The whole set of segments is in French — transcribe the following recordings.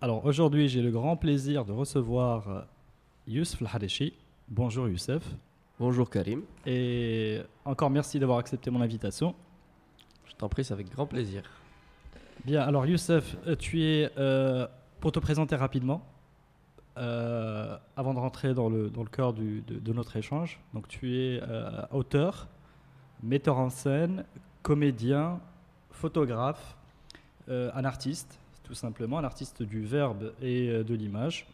Alors aujourd'hui, j'ai le grand plaisir de recevoir euh, Youssef Al-Hadeshi. Bonjour Youssef. Bonjour Karim. Et encore merci d'avoir accepté mon invitation. Je t'en prie, c'est avec grand plaisir. Bien, alors Youssef, euh, tu es, euh, pour te présenter rapidement, euh, avant de rentrer dans le, dans le cœur du- de, de notre échange, donc tu es euh, auteur, metteur en scène, comédien, photographe, un artiste, tout simplement, un artiste du verbe et euh, de l'image.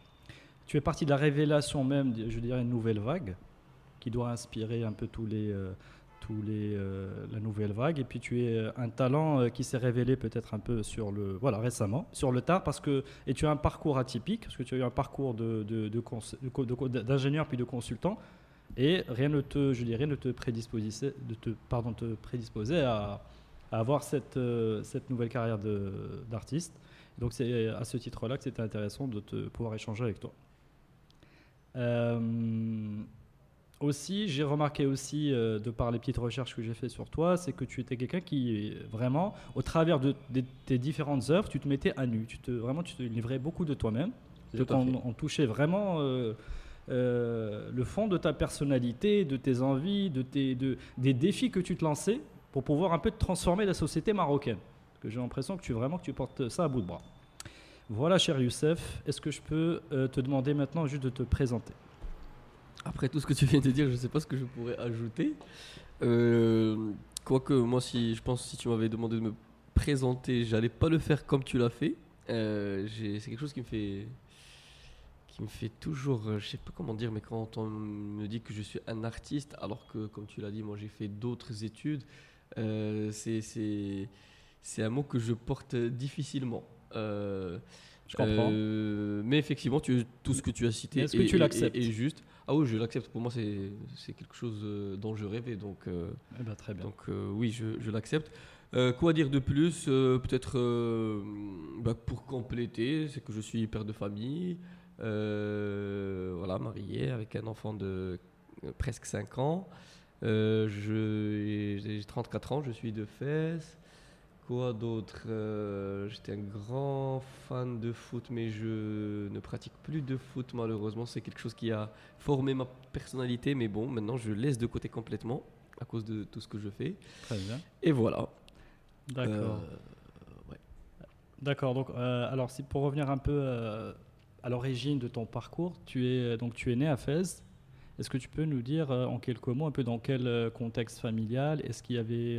Tu es parti de la révélation même, je dirais, une nouvelle vague, qui doit inspirer un peu tous les, euh, tous les, euh, la nouvelle vague. Et puis tu es un talent qui s'est révélé peut-être un peu sur le, voilà, récemment, sur le tard, parce que et tu as un parcours atypique, parce que tu as eu un parcours de, de, d'ingénieur puis de consultant, et rien ne te, je dirais, ne te prédisposait, de te, pardon, te prédisposait à, à avoir cette, cette nouvelle carrière d'artiste. Donc c'est à ce titre-là que c'était intéressant de te pouvoir échanger avec toi. Euh, aussi, j'ai remarqué aussi, euh, de par les petites recherches que j'ai fait sur toi, c'est que tu étais quelqu'un qui, vraiment, au travers de, de tes différentes œuvres, tu te mettais à nu. Tu te, vraiment, tu te livrais beaucoup de toi-même. On, on touchait vraiment euh, euh, le fond de ta personnalité, de tes envies, de tes, de, des défis que tu te lançais pour pouvoir un peu transformer la société marocaine. Que j'ai l'impression que tu vraiment que tu portes ça à bout de bras. Voilà, cher Youssef, est-ce que je peux euh, te demander maintenant juste de te présenter? Après tout ce que tu viens de dire, je ne sais pas ce que je pourrais ajouter. Euh, quoique, moi, si, je pense si tu m'avais demandé de me présenter, j'allais pas le faire comme tu l'as fait. Euh, c'est quelque chose qui me fait qui me fait toujours, euh, je sais pas comment dire, mais quand on me dit que je suis un artiste, alors que, comme tu l'as dit, moi j'ai fait d'autres études, c'est un mot que je porte difficilement. Euh, Je comprends. Euh, mais effectivement, tu, tout ce que tu as cité Est-ce que est- tu est- l'acceptes est- est juste. Ah oui, je l'accepte. Pour moi, c'est quelque chose euh, dont je rêvais. Donc, euh, Eh ben, Très bien. donc oui, je, je l'accepte. Quoi dire de plus Peut-être bah, pour compléter, c'est que je suis père de famille, voilà, marié avec un enfant de presque 5 ans. J'ai 34 ans, je suis de Fès. Quoi d'autre Euh, J'étais un grand fan de foot, mais je ne pratique plus de foot malheureusement. C'est quelque chose qui a formé ma personnalité, mais bon, maintenant je laisse de côté complètement à cause de tout ce que je fais. Très bien. Et voilà. D'accord. Euh, ouais. D'accord. Donc, euh, alors, si pour revenir un peu à l'origine de ton parcours, tu es donc tu es né à Fès. Est-ce que tu peux nous dire en quelques mots un peu dans quel contexte familial Est-ce qu'il y avait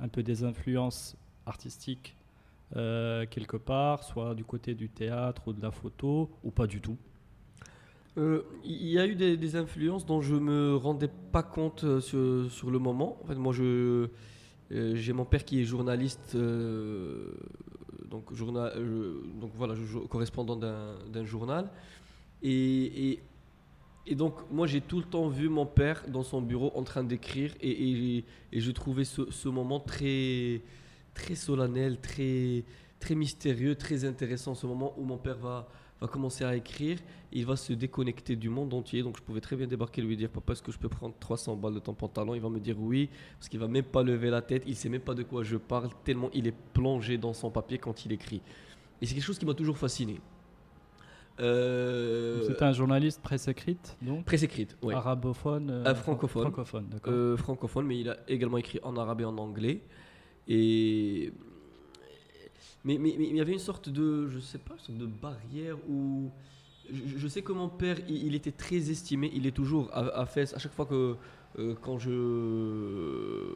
un peu des influences artistiques euh, quelque part, soit du côté du théâtre ou de la photo, ou pas du tout. Euh, Il y a eu des, influences dont je me rendais pas compte euh, sur, sur le moment. En fait, moi, je j'ai mon père qui est journaliste, donc journal, donc voilà, correspondant d'un journal, et, et et donc moi j'ai tout le temps vu mon père dans son bureau en train d'écrire. Et, et je trouvais ce, ce moment très très solennel, très très mystérieux, très intéressant, ce moment où mon père va va commencer à écrire, il va se déconnecter du monde entier. Donc je pouvais très bien débarquer et lui dire Papa, est-ce que je peux prendre 300 balles de ton pantalon? Il va me dire oui, parce qu'il va même pas lever la tête, il sait même pas de quoi je parle, tellement il est plongé dans son papier quand il écrit. Et c'est quelque chose qui m'a toujours fasciné. Euh, C'était un journaliste presse écrite, donc Presse écrite, ouais. arabophone, euh, Ah, francophone. francophone, d'accord. Euh, francophone, mais il a également écrit en arabe et en anglais. Mais, il y avait une sorte de, je sais pas, sorte de barrière où je, sais que mon père, il, était très estimé. Il est toujours à, à Fès. À chaque fois que euh, quand je,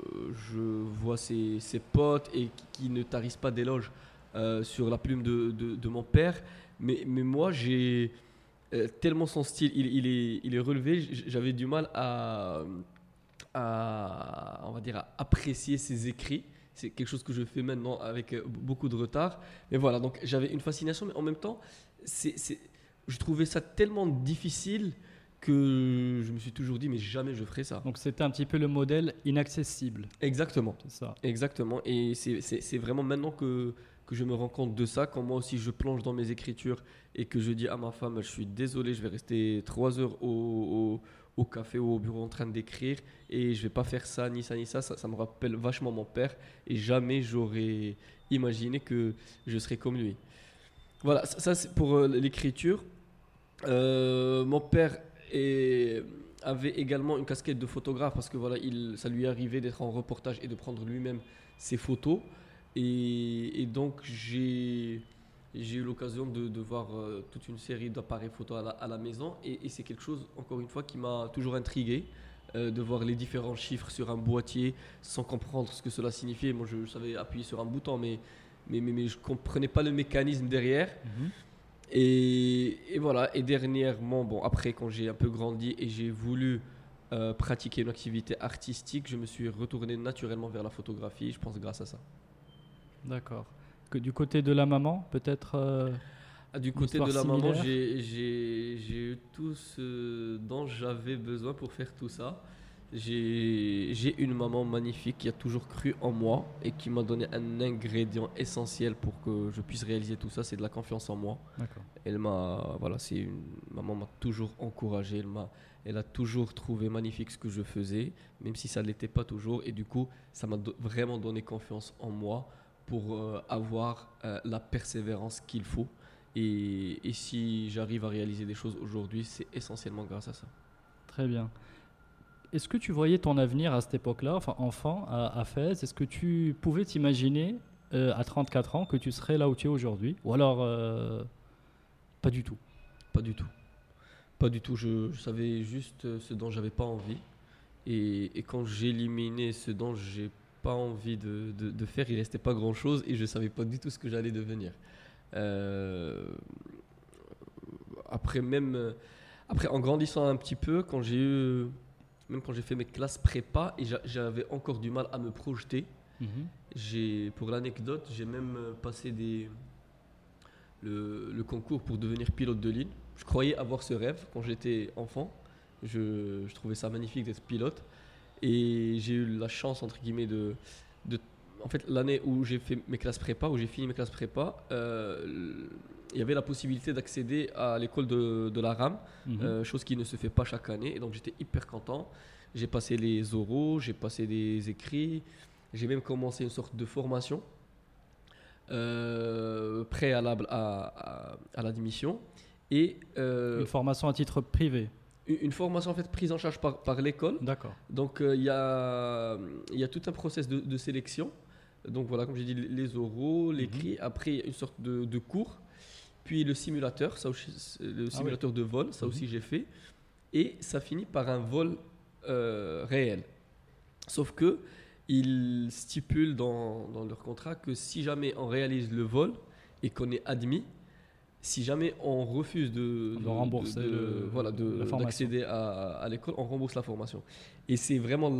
je vois ses, potes et qui, ne tarissent pas d'éloges euh, sur la plume de, de- mon père. Mais, mais moi, j'ai euh, tellement son style, il, est, il est relevé, j'avais du mal à, on va dire, à apprécier ses écrits. C'est quelque chose que je fais maintenant avec euh, beaucoup de retard. Mais voilà, donc j'avais une fascination, mais en même temps, c'est, c'est- je trouvais ça tellement difficile que je me suis toujours dit, mais jamais je ferai ça. Donc c'était un petit peu le modèle inaccessible, Exactement. c'est ça. Exactement. Et c'est- vraiment maintenant que, que je me rends compte de ça, quand moi aussi je plonge dans mes écritures et que je dis à ma femme, je suis désolé, je vais rester trois heures au, au, au café ou au bureau en train d'écrire et je vais pas faire ça, ni ça, ni ça. ça. ça me rappelle vachement mon père et jamais j'aurais imaginé que je serais comme lui. Voilà, ça, c'est pour euh, l'écriture. Euh, mon père avait également une casquette de photographe parce que voilà, il, ça lui arrivait d'être en reportage et de prendre lui-même ses photos. Et donc j'ai j'ai eu l'occasion de, de voir euh, toute une série d'appareils photo à la, à la maison et, et c'est quelque chose, encore une fois, qui m'a toujours intrigué. euh, de voir les différents chiffres sur un boîtier sans comprendre ce que cela signifiait. Moi, je, je savais appuyer sur un bouton, mais, mais, mais, mais je ne comprenais pas le mécanisme derrière. Mhm. Et, et voilà, et dernièrement, bon, après, quand j'ai un peu grandi et j'ai voulu euh, pratiquer une activité artistique, je me suis retourné naturellement vers la photographie, je pense grâce à ça. D'accord. Que du côté de la maman, peut-être. euh, Ah, du côté de la maman, j'ai- eu tout ce dont j'avais besoin pour faire tout ça. J'ai une maman magnifique qui a toujours cru en moi et qui m'a donné un ingrédient essentiel pour que je puisse réaliser tout ça, c'est de la confiance en moi. Elle m'a, voilà, c'est une maman m'a toujours encouragé. Elle m'a, elle a toujours trouvé magnifique ce que je faisais, même si ça l'était pas toujours. Et du coup, ça m'a do- vraiment donné confiance en moi pour euh, avoir euh, la persévérance qu'il faut. Et, et si j'arrive à réaliser des choses aujourd'hui, c'est essentiellement grâce à ça. Très bien. Est-ce que tu voyais ton avenir à cette époque-là, enfin enfant, à, à Fès? Est-ce que tu pouvais t'imaginer euh, à 34 ans que tu serais là où tu es aujourd'hui? Ou alors pas du tout? Pas du tout. Pas du tout. Je, je savais juste ce dont j'avais pas envie. Et, et quand j'éliminais ce dont j'ai pas envie de, de- de faire, il restait pas grand chose et je savais pas du tout ce que j'allais devenir. Euh, après, même après, en grandissant un petit peu, quand j'ai eu, même quand j'ai fait mes classes prépa et j'a- j'avais encore du mal à me projeter. Mhm. J'ai, pour l'anecdote, j'ai même euh, passé des, le, le concours pour devenir pilote de ligne. Je croyais avoir ce rêve quand j'étais enfant. Je, je trouvais ça magnifique d'être pilote. Et j'ai eu la chance, entre guillemets, de. de en fait, l'année où j'ai fait mes classes prépa, où j'ai fini mes classes prépa, euh, il y avait la possibilité d'accéder à l'école de, de la RAM, Mhm. euh, chose qui ne se fait pas chaque année. Et donc j'étais hyper content. J'ai passé les oraux, j'ai passé des écrits, j'ai même commencé une sorte de formation euh, préalable à, à, à l'admission. Et euh, Une formation à titre privé. Une, formation en fait prise en charge par, par l'école. D'accord. Donc euh, il y, a, y a tout un process de, de sélection. Donc voilà, comme j'ai dit, les oraux, l'écrit, après une sorte de, de cours, puis le simulateur, ça aussi, le Ah simulateur de vol, ça Mhm. aussi j'ai fait, et ça finit par un vol euh, réel. Sauf que ils stipulent dans, dans leur contrat que si jamais on réalise le vol et qu'on est admis, si jamais on refuse de, rembourser de- de- le- voilà, d'accéder à, à l'école, on rembourse la formation. Et c'est vraiment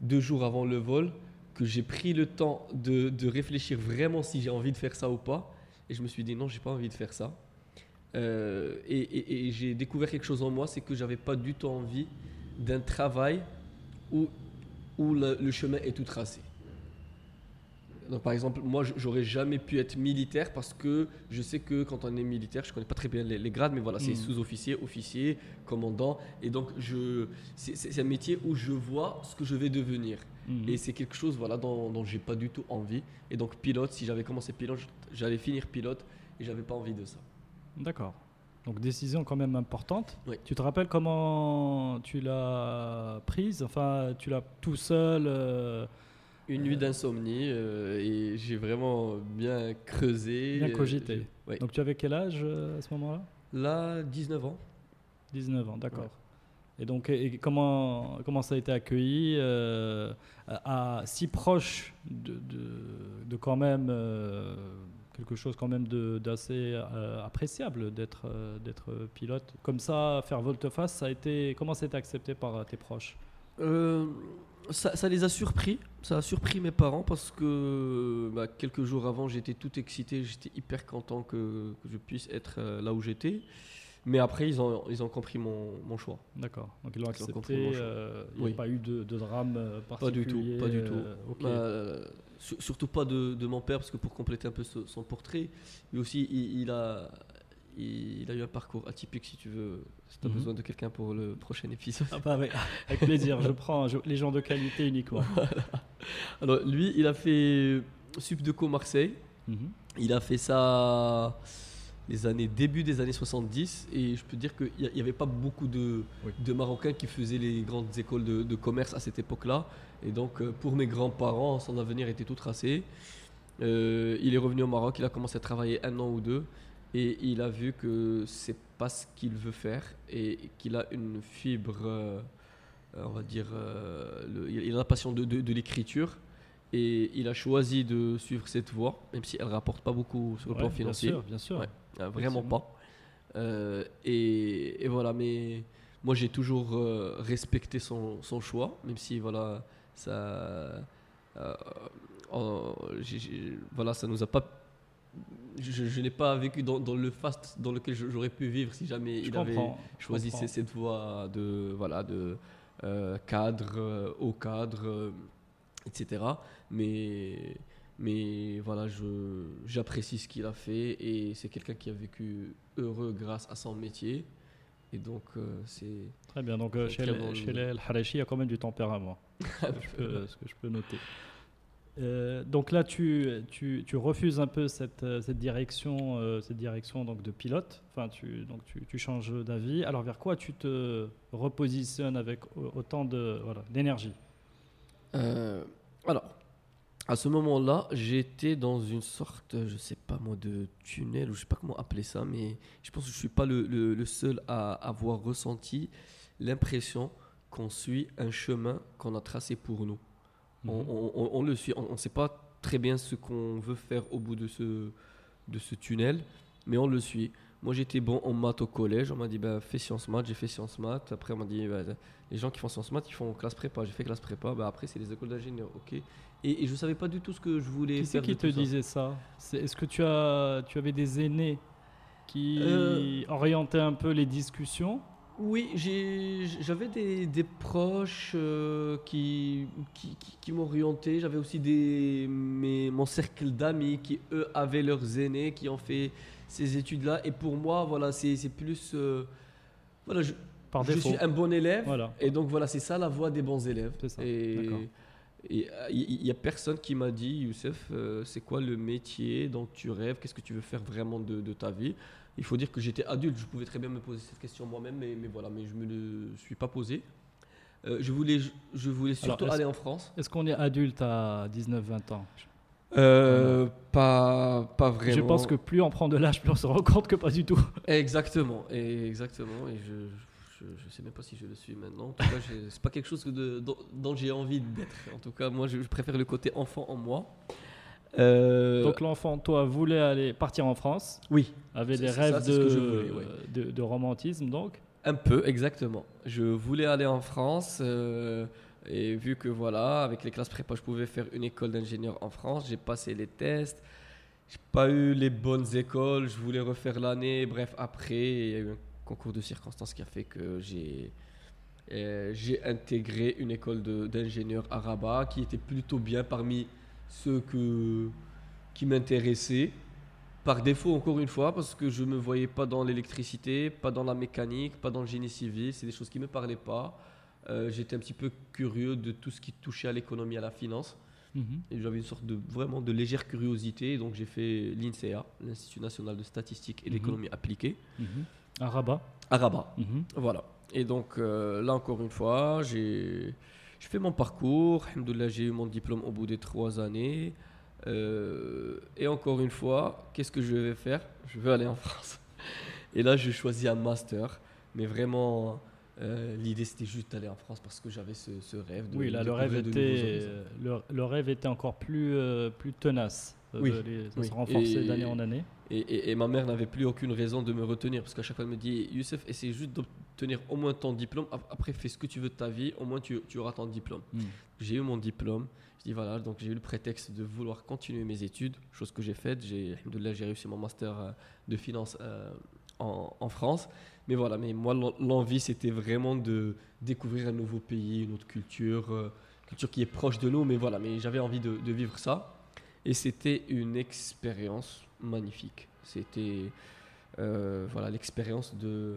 deux jours avant le vol que j'ai pris le temps de, de réfléchir vraiment si j'ai envie de faire ça ou pas. Et je me suis dit non, j'ai pas envie de faire ça. Euh, et et- et j'ai découvert quelque chose en moi, c'est que j'avais pas du tout envie d'un travail où, où le, le chemin est tout tracé. Donc, par exemple, moi, j'aurais jamais pu être militaire parce que je sais que quand on est militaire, je connais pas très bien les, les grades, mais voilà, c'est Mhm. sous-officier, officier, commandant, et donc je, c'est c'est- c'est un métier où je vois ce que je vais devenir. Mhm. Et c'est quelque chose voilà, dont, dont j'ai pas du tout envie. Et donc pilote, si j'avais commencé pilote, j'allais finir pilote et j'avais pas envie de ça. D'accord. Donc décision quand même importante. Oui. Tu te rappelles comment tu l'as prise? Enfin, tu l'as tout seul euh, Une nuit d'insomnie euh, et j'ai vraiment bien creusé. Bien euh, cogité. ouais. Donc tu avais quel âge euh, à ce moment-là? Là, 19 ans. 19 ans, d'accord. Et donc, et- comment, comment ça a été accueilli à, si proche de, de, de quand même quelque chose quand même d'assez appréciable d'être d'être pilote? Comme ça, faire volte-face, ça a été comment ça a été accepté par tes proches? Ça, ça les a surpris. Ça a surpris mes parents parce que bah, quelques jours avant, j'étais tout excité. J'étais hyper content que, que je puisse être euh, là où j'étais. Mais après, ils ont, ils ont compris mon, mon choix. D'accord. Donc ils l'ont accepté. mon choix. euh, Il n'y Oui. a pas eu de, de drame euh, Pas du tout, particulier. pas du tout. euh. Euh, surtout pas de, de mon père, parce que pour compléter un peu ce- son portrait, lui aussi, il, il a, il, il a eu un parcours atypique, si tu veux. Si tu as besoin de quelqu'un pour le prochain épisode. Ah bah, avec, avec plaisir. je prends je- les gens de qualité uniquement. Alors, lui, il a fait Subdeco Marseille. Mhm. Il a fait ça les années début des années 70 et je peux dire qu'il n'y avait pas beaucoup de, Oui. de Marocains qui faisaient les grandes écoles de, de commerce à cette époque-là. Et donc euh, pour mes grands-parents, son avenir était tout tracé. Euh, il est revenu au Maroc, il a commencé à travailler un an ou deux et il a vu que c'est pas ce qu'il veut faire et qu'il a une fibre, euh, on va dire, euh, le- il a la passion de, de- de l'écriture. Et il a choisi de suivre cette voie, même si elle rapporte pas beaucoup sur le Ouais, plan bien financier. sûr, bien sûr. Ouais. Euh, vraiment pas. Euh, et, et voilà, mais moi j'ai toujours euh, respecté son, son choix, même si voilà, ça, euh, euh, voilà, ça nous a pas. Je, je n'ai pas vécu dans, dans le fast dans lequel j'aurais pu vivre si jamais Je il avait choisi cette- voie de voilà de euh, cadre, euh, haut cadre, euh, etc. Mais mais voilà, j'apprécie ce qu'il a fait et c'est quelqu'un qui a vécu heureux grâce à son métier. Et donc euh, c'est Très bien. Donc, chez, les, bon chez niveau. les El Harachi, il y a quand même du tempérament? ce que je peux noter. Euh, donc là, tu, tu, tu refuses un peu cette, euh, cette direction, euh, cette direction donc de pilote. Enfin, tu, donc tu, tu changes d'avis. Alors, vers quoi tu te repositionnes avec au- autant de voilà, d'énergie? Alors, à ce moment-là, j'étais dans une sorte, je sais pas moi, de tunnel, ou je sais pas comment appeler ça, mais je pense que je suis pas le- le seul à avoir ressenti l'impression qu'on suit un chemin qu'on a tracé pour nous. On, Mhm. on- on- on le suit, on ne sait pas très bien ce qu'on veut faire au bout de ce, de ce tunnel, mais on le suit. Moi, j'étais bon en maths au collège. On m'a dit, bah, fais sciences maths. J'ai fait sciences maths. Après, on m'a dit, bah, les gens qui font sciences maths, ils font classe prépa. J'ai fait classe prépa. Bah, après, c'est les écoles d'ingénieurs. Ok. Et, et je savais pas du tout ce que je voulais Qui c'est faire. qui te ça. disait ça? Est-ce que tu, as, tu avais des aînés qui Euh. orientaient un peu les discussions? Oui, j'avais des, des proches euh, qui, qui, qui- qui m'orientaient. J'avais aussi des, mes, mon cercle d'amis qui, eux, avaient leurs aînés qui ont fait ces études-là. Et pour moi, voilà, c'est plus. euh, voilà, je, par je défaut suis un bon élève. Voilà. Et donc, voilà, c'est ça la voie des bons élèves. Ça, Et il n'y a personne qui m'a dit, Youssef, euh, c'est quoi le métier dont tu rêves? Qu'est-ce que tu veux faire vraiment de, de ta vie? Il faut dire que j'étais adulte, je pouvais très bien me poser cette question moi-même, mais, mais voilà, mais je me le suis pas posé. Euh, je voulais, je voulais surtout aller en France. Est-ce qu'on est adulte à 19-20 ans? Euh, pas, pas vraiment. Je pense que plus on prend de l'âge, plus on se rend compte que pas du tout. Exactement, et exactement. Et je, je, je sais même pas si je le suis maintenant. En tout cas, c'est pas quelque chose que de- dont, dont j'ai envie d'être. En tout cas, moi, je, je préfère le côté enfant en moi. Euh, Donc l'enfant, toi, voulait aller partir en France, oui, avait des rêves ça, de, voulais, ouais. de, de romantisme, donc. un peu, exactement. Je voulais aller en France. euh, et vu que voilà, avec les classes prépa, je pouvais faire une école d'ingénieur en France, j'ai passé les tests. J'ai pas eu les bonnes écoles, je voulais refaire l'année. Bref, après, il y a eu un concours de circonstances qui a fait que j'ai euh, j'ai intégré une école de- d'ingénieur à Rabat qui était plutôt bien parmi ceux que, qui m'intéressaient. Par défaut, encore une fois, parce que je ne me voyais pas dans l'électricité, pas dans la mécanique, pas dans le génie civil. C'est des choses qui ne me parlaient pas. Euh, J'étais un petit peu curieux de tout ce qui touchait à l'économie, à la finance. Mhm. Et j'avais une sorte de vraiment de légère curiosité. Donc j'ai fait l'INSEA, l'Institut national de statistique et Mhm. d'économie appliquée, Mhm. À Rabat. à Rabat. Voilà. Et donc euh, là encore une fois, j'ai je fais mon parcours. J'ai eu mon diplôme au bout des trois années. Euh, et encore une fois, qu'est-ce que je vais faire? Je veux aller en France. Et là, je choisis un master, mais vraiment Euh, L'idée c'était juste d'aller en France parce que j'avais ce, ce rêve. De, Oui, là, de le rêve, était, le, le rêve était encore plus, euh, plus tenace. Oui, les- ça oui. se renforçait d'année en année. Et, et- et ma mère n'avait plus aucune raison de me retenir parce qu'à chaque fois elle me dit Youssef, essaie juste d'obtenir au moins ton diplôme. Ap- Après, fais ce que tu veux de ta vie, au moins tu, tu auras ton diplôme. Hmm. J'ai eu mon diplôme. Je dis voilà, donc j'ai eu le prétexte de vouloir continuer mes études, chose que j'ai faite. J'ai, j'ai réussi mon master euh, de finance euh, en, en France. Mais voilà, mais moi l'en- l'envie c'était vraiment de découvrir un nouveau pays, une autre culture, euh, culture qui est proche de nous. Mais voilà, mais j'avais envie de, de vivre ça. Et c'était une expérience magnifique. C'était euh, voilà l'expérience de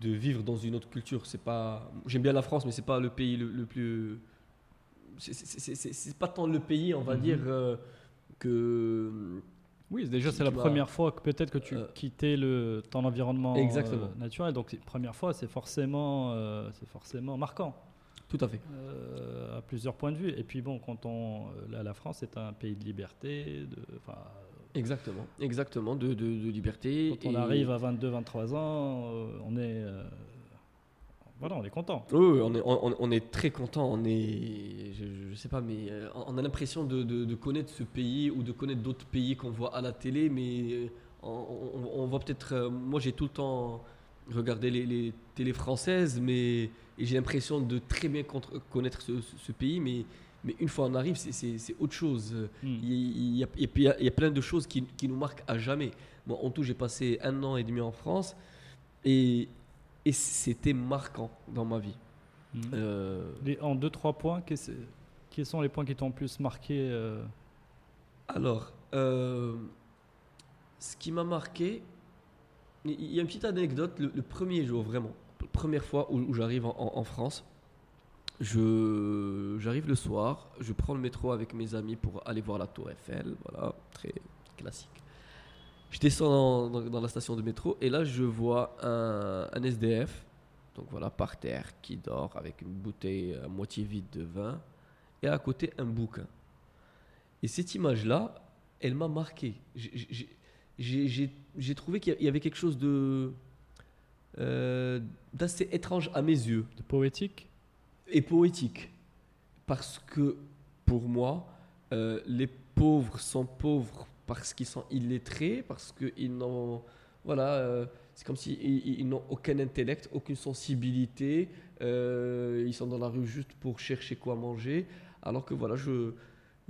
de vivre dans une autre culture. C'est pas, j'aime bien la France, mais c'est pas le pays le, le plus. c'est- pas tant le pays, on va Mhm. dire, euh, que. Oui, déjà, c'est la première fois que peut-être que tu Euh, quittais le, ton environnement euh, naturel. Donc, première fois, c'est forcément, euh, c'est forcément marquant Tout à fait. à plusieurs points de vue. Et puis, bon, quand on. Là, la France est un pays de liberté. De, enfin, Exactement. Exactement. De, de, de liberté. quand on et- arrive à 22, 23 ans, euh, on est. euh, voilà, on est content. Oui, on est, on, on est très content. On est, je, je sais pas, mais euh, on a l'impression de, de- connaître ce pays ou de connaître d'autres pays qu'on voit à la télé, mais on, voit peut-être. moi, j'ai tout le temps regardé les, les télés françaises, mais et j'ai l'impression de très bien connaître ce, ce- ce pays, mais mais une fois on arrive, c'est- autre chose. Il y, a, et puis, il y a- il y a plein de choses qui, qui nous marquent à jamais. Moi, en tout, j'ai passé un an et demi en France et, et c'était marquant dans ma vie. Hmm. Euh, Les- en deux, trois points, quels sont les points qui t'ont le plus marqué euh, alors, euh, ce qui m'a marqué, il y a une petite anecdote. Le, le premier jour, vraiment, la première fois où, où j'arrive en, en- en France, je j'arrive le soir, je prends le métro avec mes amis pour aller voir la Tour Eiffel, voilà, très classique. Je descends dans, la station de métro et là je vois un, un SDF, donc voilà, par terre, qui dort avec une bouteille à moitié vide de vin et à côté un bouquin. Et cette image-là, elle m'a marqué. J'ai trouvé qu'il y avait quelque chose de euh, d'assez étrange à mes yeux de poétique? Et poétique. Parce que pour moi, euh, les pauvres sont pauvres parce qu'ils sont illettrés, parce qu'ils n'ont. Voilà, euh, c'est comme s'ils ils, n'ont aucun intellect, aucune sensibilité. euh, ils sont dans la rue juste pour chercher quoi manger. Alors que voilà, je.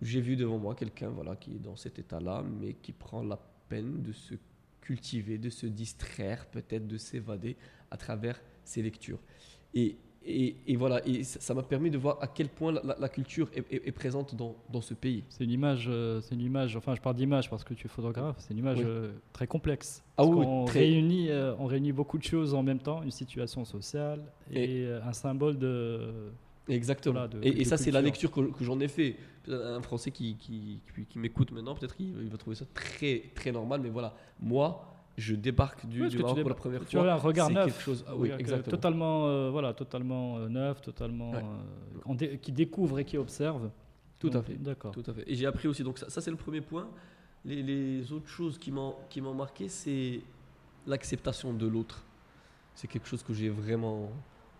J'ai vu devant moi quelqu'un voilà, qui est dans cet état-là, mais qui prend la peine de se cultiver, de se distraire, peut-être de s'évader à travers ses lectures. Et, et, et voilà, et ça m'a permis de voir à quel point la, la- la culture est, est- est présente dans, dans ce pays. C'est une image, euh, c'est une image. Enfin, je parle d'image parce que tu es photographe. C'est une image Oui. euh, très complexe. Ah oui, qu'on très. réunit, euh, on réunit beaucoup de choses en même temps, une situation sociale et, un symbole de. Exactement. Voilà, de- et, de et ça, c'est la lecture que, que j'en ai fait. Un Français qui, qui, qui, qui m'écoute maintenant, peut-être qu'il il va trouver ça très, très normal, mais voilà, moi, je débarque du, parce du Maroc pour la première tu as un fois. regard neuf. quelque chose. ah oui, exactement. Totalement, euh, voilà, totalement euh, neuf, totalement Ouais. euh, dé- qui découvre et qui observe. Tout à fait. D'accord. Tout à fait. Et j'ai appris aussi, donc ça, ça, c'est le premier point. Les, les autres choses qui m'ont qui m'ont marqué, c'est l'acceptation de l'autre. C'est quelque chose que j'ai vraiment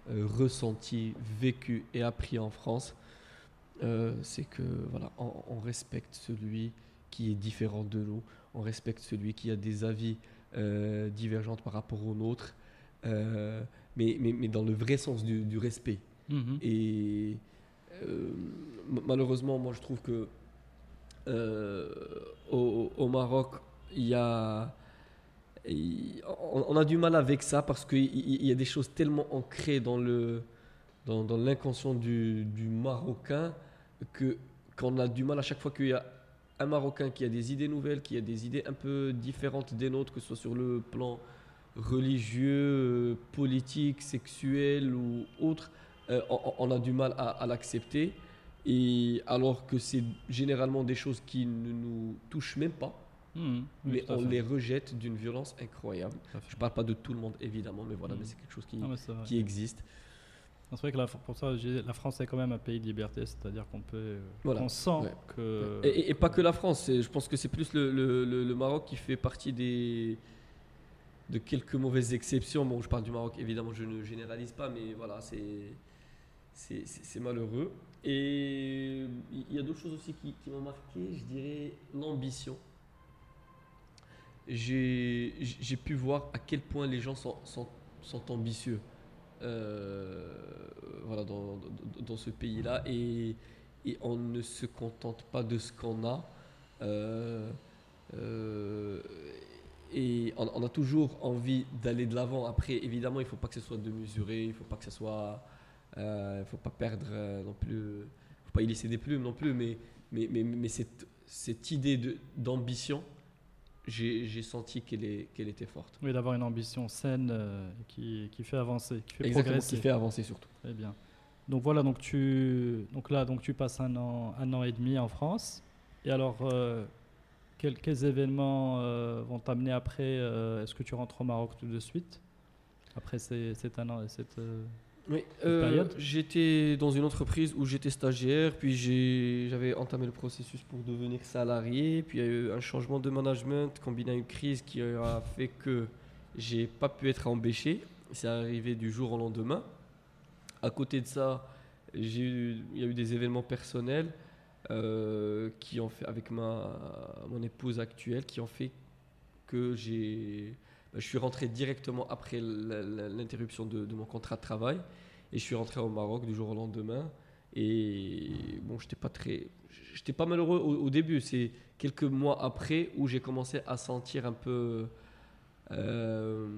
ressenti, vécu et appris en France. C'est que voilà, on, on respecte celui qui est différent de nous, on respecte celui qui a des avis euh, divergents par rapport au nôtre, euh, mais, mais, mais dans le vrai sens du, du respect. Mhm. Et euh, malheureusement, moi je trouve que euh, au, au Maroc, il y a. on, on a du mal avec ça parce qu'il il- il y a des choses tellement ancrées dans le dans, dans l'inconscient du, du Marocain que qu'on a du mal à chaque fois qu'il y a un Marocain qui a des idées nouvelles, qui a des idées un peu différentes des nôtres, que ce soit sur le plan religieux, euh, politique, sexuel ou autre, euh, on, on a du mal à, à l'accepter. Et alors que c'est généralement des choses qui ne nous touchent même pas. Oui, mais on les rejette d'une violence incroyable. Je parle pas de tout le monde évidemment, mais voilà, Mm. mais c'est quelque chose qui existe. C'est vrai que la, pour ça, la France est quand même un pays de liberté, c'est-à-dire qu'on peut, Voilà. on sent Ouais. que. Et, et- et pas que la France, je pense que c'est plus le, le- le- le Maroc qui fait partie des, de quelques mauvaises exceptions. Bon, je parle du Maroc, évidemment, je ne généralise pas, mais voilà, c'est malheureux. Et il y a d'autres choses aussi qui, qui m'ont marqué, je dirais l'ambition. J'ai j'ai pu voir à quel point les gens sont, sont, sont ambitieux voilà, dans, dans- ce pays-là et, et on ne se contente pas de ce qu'on a. Euh, euh, et on, a toujours envie d'aller de l'avant. Après, évidemment, il ne faut pas que ce soit de mesurer, il ne faut pas que ce soit. euh, Il faut pas perdre euh, non plus. Il faut pas y laisser des plumes non plus, mais, mais, mais, mais cette, cette idée d'ambition, j'ai senti qu'elle qu'elle était forte. Oui, d'avoir une ambition saine euh, qui, qui fait avancer, qui fait Exactement, progresser. qui fait avancer surtout. Très bien. Donc voilà, donc tu, donc là, donc tu passes un an, un an et demi en France. Et alors, euh, quels, quels événements euh, vont t'amener après euh, Est-ce que tu rentres au Maroc tout de suite après ces, cet an et cette Oui, période j'étais dans une entreprise où j'étais stagiaire, puis j'avais entamé le processus pour devenir salarié, puis il y a eu un changement de management combiné à une crise qui a fait que j'ai pas pu être embauché. C'est arrivé du jour au lendemain. À côté de ça, eu- il y a eu des événements personnels euh, qui ont fait avec ma mon épouse actuelle qui ont fait que j'ai je suis rentré directement après l'interruption de, de mon contrat de travail et je suis rentré au Maroc du jour au lendemain. Et bon, j'étais pas très, j'étais pas malheureux au, au début. C'est quelques mois après où j'ai commencé à sentir un peu, euh,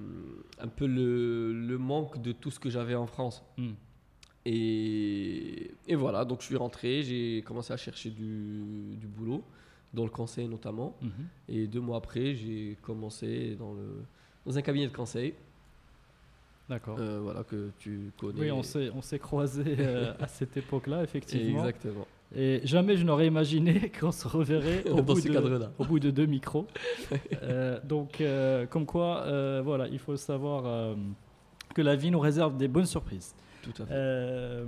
un peu le, le manque de tout ce que j'avais en France. hmm. Et, et voilà, donc je suis rentré, j'ai commencé à chercher du, du boulot, dans le conseil notamment. Mhm. Et deux mois après, j'ai commencé dans, le, dans un cabinet de conseil, D'accord. euh, voilà, que tu connais. oui, on s'est, on s'est croisés euh, à cette époque-là, effectivement. Exactement. Et jamais je n'aurais imaginé qu'on se reverrait au, bout de, cadre-là. au bout de deux micros. Euh, donc, comme quoi, voilà, il faut savoir que la vie nous réserve des bonnes surprises. Tout à fait.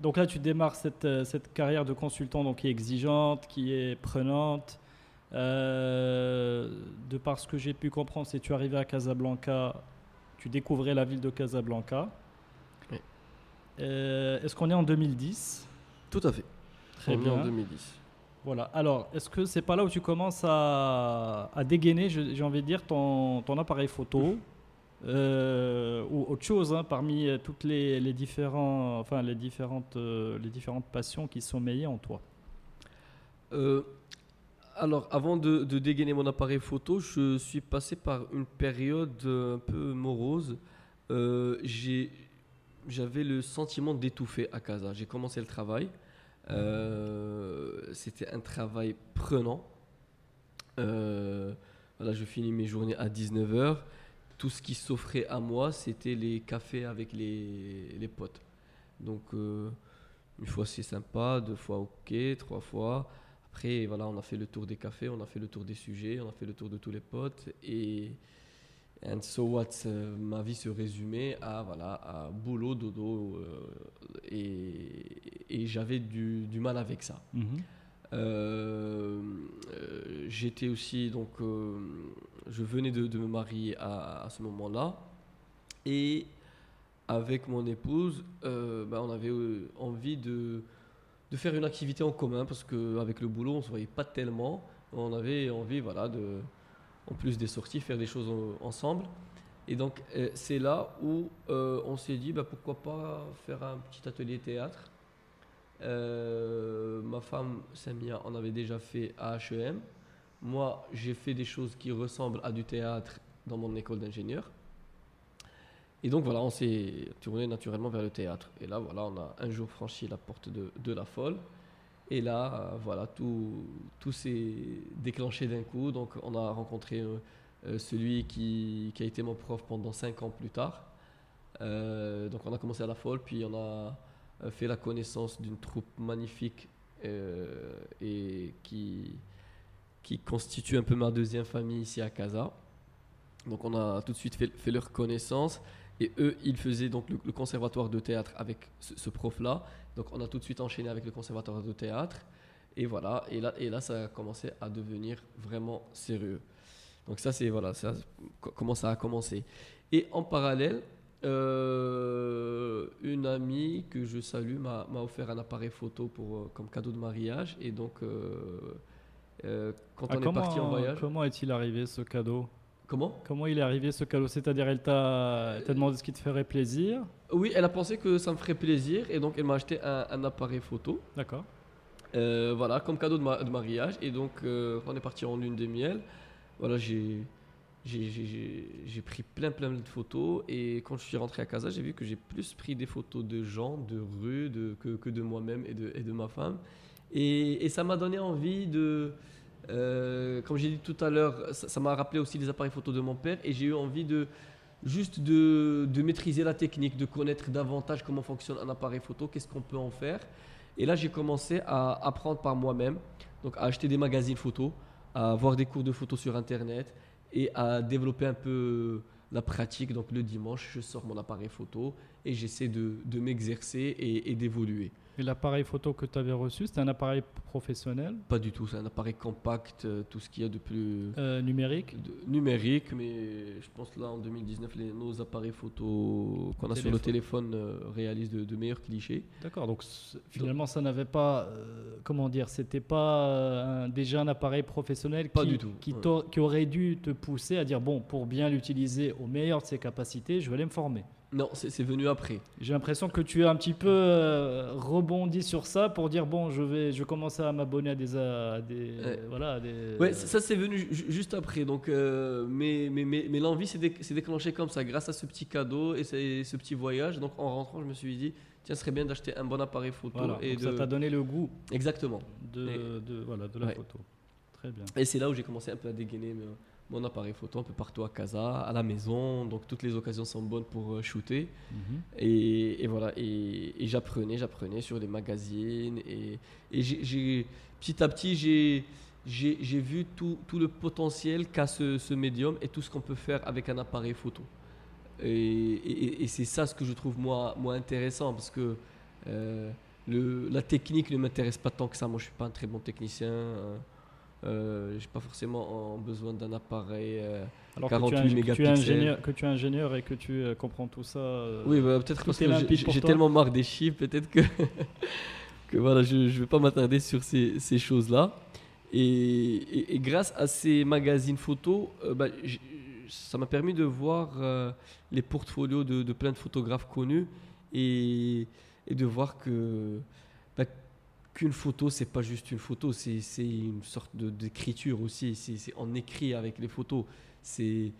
Donc là, tu démarres cette, cette carrière de consultant donc, qui est exigeante, qui est prenante. Euh, de par ce que j'ai pu comprendre, c'est que tu arrivais à Casablanca, tu découvrais la ville de Casablanca. Oui. Euh, Est-ce qu'on est en 2010 Tout à fait. Très On bien. en 2010. Voilà. Alors, est-ce que c'est pas là où tu commences à, à dégainer, j'ai envie de dire, ton, ton appareil photo euh, ou autre chose hein, parmi toutes les, les différents, enfin les différentes, les différentes passions qui sommeillent en toi? Alors, avant de, dégainer mon appareil photo, je suis passé par une période euh, un peu morose. Euh, J'avais le sentiment d'étouffer à casa. J'ai commencé le travail. Euh, C'était un travail prenant. Voilà, je finis mes journées à 19h. Tout ce qui s'offrait à moi, c'était les cafés avec les, les potes. Donc, une fois c'est sympa, deux fois ok, trois fois. Après, voilà, on a fait le tour des cafés, on a fait le tour des sujets, on a fait le tour de tous les potes. Et and so what, euh, ma vie se résumait à, voilà, à boulot, dodo. euh, et et j'avais du, du mal avec ça. Euh, euh, J'étais aussi, donc, je venais de, de me marier à, à ce moment-là. Et avec mon épouse, bah, on avait envie de, de faire une activité en commun parce qu'avec le boulot, on ne se voyait pas tellement. On avait envie, voilà, de, en plus des sorties, faire des choses en- ensemble. Et donc, euh, c'est là où euh, on s'est dit, bah, pourquoi pas faire un petit atelier théâtre. Euh, ma femme, Samia, en avait déjà fait à HEM. Moi, j'ai fait des choses qui ressemblent à du théâtre dans mon école d'ingénieur. Et donc voilà, on s'est tourné naturellement vers le théâtre. Et là, voilà, on a un jour franchi la porte de, de la folle. Et là, euh, voilà, tout, tout s'est déclenché d'un coup. Donc on a rencontré euh, euh, celui qui, qui a été mon prof pendant cinq ans plus tard. Donc on a commencé à la folle, puis on a fait la connaissance d'une troupe magnifique et qui, qui constitue un peu ma deuxième famille ici à Casa. Donc on a tout de suite fait leur connaissance. Et eux, ils faisaient donc le, le conservatoire de théâtre avec ce, ce prof-là. Donc on a tout de suite enchaîné avec le conservatoire de théâtre. Et voilà, et là, et là ça a commencé à devenir vraiment sérieux. Donc ça, c'est voilà, ça, co- comment ça a commencé. Et en parallèle, euh, une amie que je salue m'a offert un appareil photo pour, euh, comme cadeau de mariage. Et donc, euh, euh, quand Ah, on est comment, parti en voyage... comment est-il arrivé ce cadeau? Comment? Comment il est arrivé ce cadeau C'est-à-dire, elle t'a demandé ce qui te ferait plaisir? Oui, elle a pensé que ça me ferait plaisir. Et donc, elle m'a acheté un, un appareil photo. D'accord. Euh, voilà, comme cadeau de, ma- de mariage. Et donc, euh, quand on est parti en lune de miel. Voilà, j'ai pris plein plein de photos. Et quand je suis rentré à Casa, j'ai vu que j'ai plus pris des photos de gens, de rues, de, que, que de moi-même et de, et de ma femme. Et, et ça m'a donné envie de. Euh, comme j'ai dit tout à l'heure, ça m'a rappelé aussi les appareils photos de mon père. Et j'ai eu envie de. Juste de, maîtriser la technique, de connaître davantage comment fonctionne un appareil photo, qu'est-ce qu'on peut en faire. Et là, j'ai commencé à apprendre par moi-même, donc à acheter des magazines photos, à voir des cours de photo sur Internet et à développer un peu la pratique. Donc le dimanche, je sors mon appareil photo et j'essaie de, m'exercer et d'évoluer. Et l'appareil photo que tu avais reçu, c'était un appareil professionnel, Pas du tout, c'est un appareil compact, euh, tout ce qu'il y a de plus euh, numérique de- numérique, mais je pense là en 2019, les, nos appareils photo qu'on a sur le téléphone euh, réalisent de, de meilleurs clichés. D'accord, donc finalement ça n'avait pas, euh, comment dire, c'était pas un- déjà un appareil professionnel Pas qui, du tout, Qui, ouais. t'au- qui aurait dû te pousser à dire, bon, pour bien l'utiliser au meilleur de ses capacités, je vais aller me former. Non, c'est venu après. J'ai l'impression que tu as un petit peu euh, rebondi sur ça pour dire, bon, je vais, je vais commencer à m'abonner à des... à des Ouais. voilà, à des Ouais, ça c'est venu ju- juste après. Donc, euh, mais mais, mais, mais l'envie s'est dé- déclenchée comme ça, grâce à ce petit cadeau et ce, petit voyage. Donc, en rentrant, je me suis dit, tiens, ce serait bien d'acheter un bon appareil photo. Voilà, et donc de... ça t'a donné le goût Exactement. de, Et- de, voilà, de la Ouais. photo. Très bien. Et c'est là où j'ai commencé un peu à dégainer mon appareil photo un peu partout à casa, à la maison. Donc, toutes les occasions sont bonnes pour euh, shooter. Mhm. Et, et voilà, et, et j'apprenais, j'apprenais sur des magazines. Et, et j'ai- j'ai- petit à petit, j'ai, vu tout, tout le potentiel qu'a ce, ce médium et tout ce qu'on peut faire avec un appareil photo. Et, c'est ça ce que je trouve moi, moi intéressant parce que euh, le, la technique ne m'intéresse pas tant que ça. Moi, je suis pas un très bon technicien. euh, euh, j'ai pas forcément en- besoin d'un appareil. euh, Alors que tu, 48 es, que, tu es mégapixels. ingénieur, que tu es ingénieur et que tu euh, comprends tout ça. euh, Oui, bah, peut-être parce que j'ai- tellement marre des chiffres, peut-être que, que voilà, je ne vais pas m'attarder sur ces, ces choses-là. Et, et- et grâce à ces magazines photos, euh, bah, ça m'a permis de voir les portfolios de, de plein de photographes connus et, et de voir que qu'une photo, c'est pas juste une photo, c'est une sorte d'écriture aussi. C'est en écrit avec les photos. C'est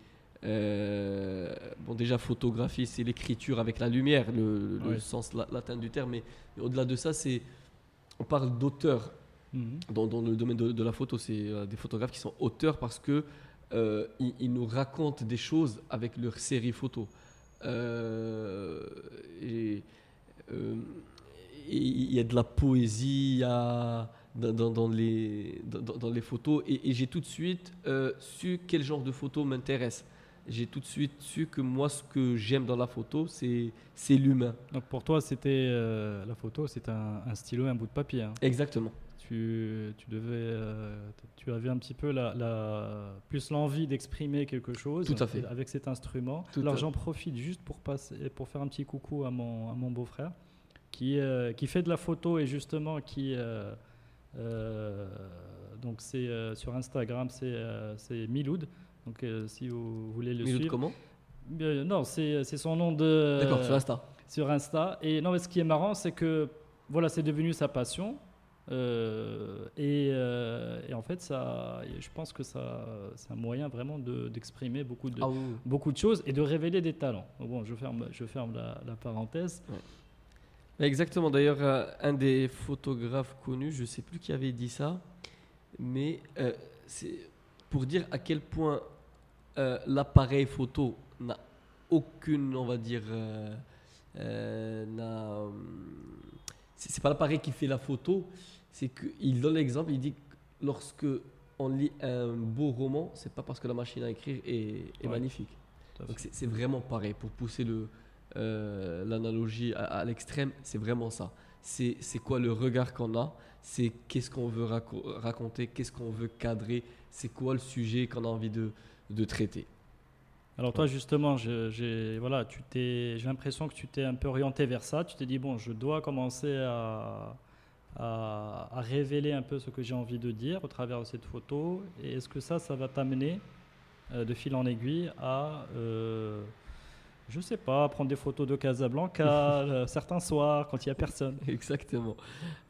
euh, bon déjà photographie, c'est l'écriture avec la lumière, le, sens la- latin du terme. Mais au-delà de ça, c'est on parle d'auteur mhm. dans, dans le domaine de, de la photo. C'est euh, des photographes qui sont auteurs parce que euh, ils, ils nous racontent des choses avec leur série photo. Et et il y a de la poésie il y a dans, les, dans, dans les photos et, et j'ai tout de suite euh, su quel genre de photo m'intéresse. J'ai tout de suite su que moi, ce que j'aime dans la photo, c'est c'est l'humain. Donc pour toi, c'était euh, la photo, c'était un, un stylo et un bout de papier. hein. Exactement. Tu, tu devais, euh, tu avais un petit peu la, la- plus l'envie d'exprimer quelque chose Tout à fait. avec cet instrument. Tout Alors j'en profite juste pour passer, pour faire un petit coucou à mon, à mon beau-frère qui, euh, qui fait de la photo et justement qui euh, euh, donc c'est sur Instagram c'est Miloud. Donc si vous voulez le l'autre suivre, comment? Non c'est son nom de D'accord, sur Insta. sur Insta. Et non, mais ce qui est marrant, c'est que voilà, c'est devenu sa passion. Euh, et, euh, et en fait, ça, je pense que ça, c'est un moyen vraiment de- d'exprimer beaucoup de, Ah oui. beaucoup de choses et de révéler des talents. Bon, je ferme, je ferme la, la parenthèse. Exactement. D'ailleurs, euh, un des photographes connus, je sais plus qui avait dit ça, mais euh, c'est pour dire à quel point euh, l'appareil photo n'a aucune, on va dire, hum, c'est pas l'appareil qui fait la photo, c'est qu'il donne l'exemple, il dit que lorsque on lit un beau roman, c'est pas parce que la machine à écrire est, est Ouais. magnifique. Donc c'est vraiment pareil. Pour pousser le, euh, l'analogie à, l'extrême, c'est vraiment ça. C'est quoi le regard qu'on a? C'est qu'est-ce qu'on veut raco- raconter? Qu'est-ce qu'on veut cadrer? C'est quoi le sujet qu'on a envie de, de traiter? Alors toi justement, j'ai voilà, tu t'es, j'ai l'impression que tu t'es un peu orienté vers ça. Tu t'es dit bon, je dois commencer à, à, à révéler un peu ce que j'ai envie de dire au travers de cette photo. Et est-ce que ça, ça va t'amener euh, de fil en aiguille à, euh, je sais pas, prendre des photos de Casablanca euh, certains soirs quand il y a personne. Exactement.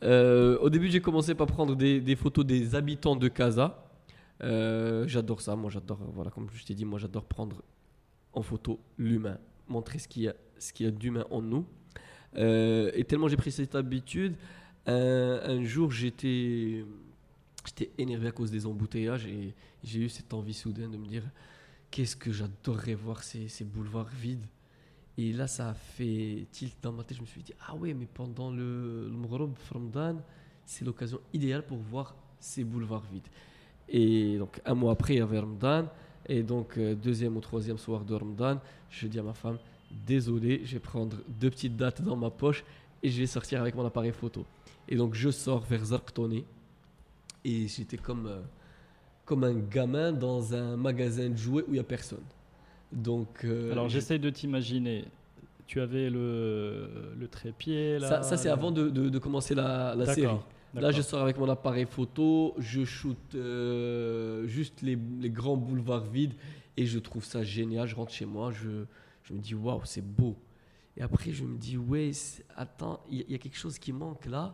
Euh, au début, j'ai commencé par prendre des, des photos des habitants de Casa. Euh, j'adore ça. Moi, j'adore, voilà, comme je t'ai dit, moi, j'adore prendre en photo l'humain, montrer ce qu'il y a, ce qu'il y a d'humain en nous. Euh, et tellement j'ai pris cette habitude, un, un jour, j'étais, j'étais énervé à cause des embouteillages et j'ai eu cette envie soudaine de me dire qu'est-ce que j'adorerais voir ces, boulevards vides. Et là, ça a fait tilt dans ma tête. Je me suis dit, ah ouais, mais pendant le, le c'est l'occasion idéale pour voir ces boulevards vides. Et donc, un mois après, il y avait Ramadan. Et donc, euh, deuxième ou troisième soir de Ramadan, je dis à ma femme, désolé, je vais prendre deux petites dates dans ma poche et je vais sortir avec mon appareil photo. Et donc, je sors vers Zarqtoni. Et j'étais comme, euh, comme un gamin dans un magasin de jouets où il n'y a personne. Donc, euh, Alors je- j'essaye de t'imaginer. Tu avais le, le trépied là. ça, ça, c'est avant de, de- de commencer la, série. Là, je sors avec mon appareil photo, je shoot euh, juste les, les grands boulevards vides et je trouve ça génial. Je rentre chez moi, je, je me dis waouh, c'est beau. Et après, je me dis ouais, attends, il y, a- il y a quelque chose qui manque là.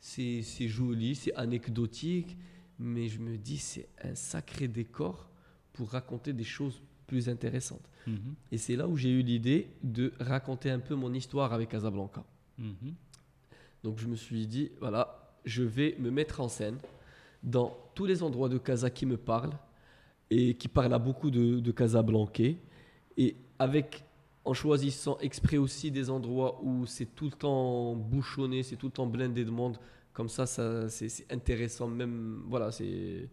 C'est joli, c'est anecdotique, mais je me dis c'est un sacré décor pour raconter des choses plus intéressantes. Mhm, Et c'est là où j'ai eu l'idée de raconter un peu mon histoire avec Casablanca. mhm. Donc je me suis dit, voilà, je vais me mettre en scène dans tous les endroits de Casa qui me parlent et qui parlent à beaucoup de, de Casablancais. Et avec, en choisissant exprès aussi des endroits où c'est tout le temps bouchonné, c'est tout le temps blindé de monde. Comme ça, ça c'est intéressant. Même, voilà, c'est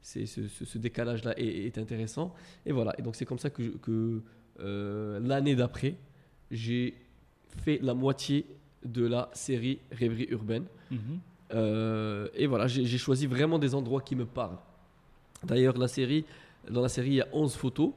c'est ce, ce- décalage-là est, est intéressant. Et voilà, et donc c'est comme ça que, que euh, l'année d'après, j'ai fait la moitié de la série Rêverie urbaine. Mhm. Euh, et voilà, j'ai j'ai choisi vraiment des endroits qui me parlent. D'ailleurs, la série, dans la série, il y a 11 photos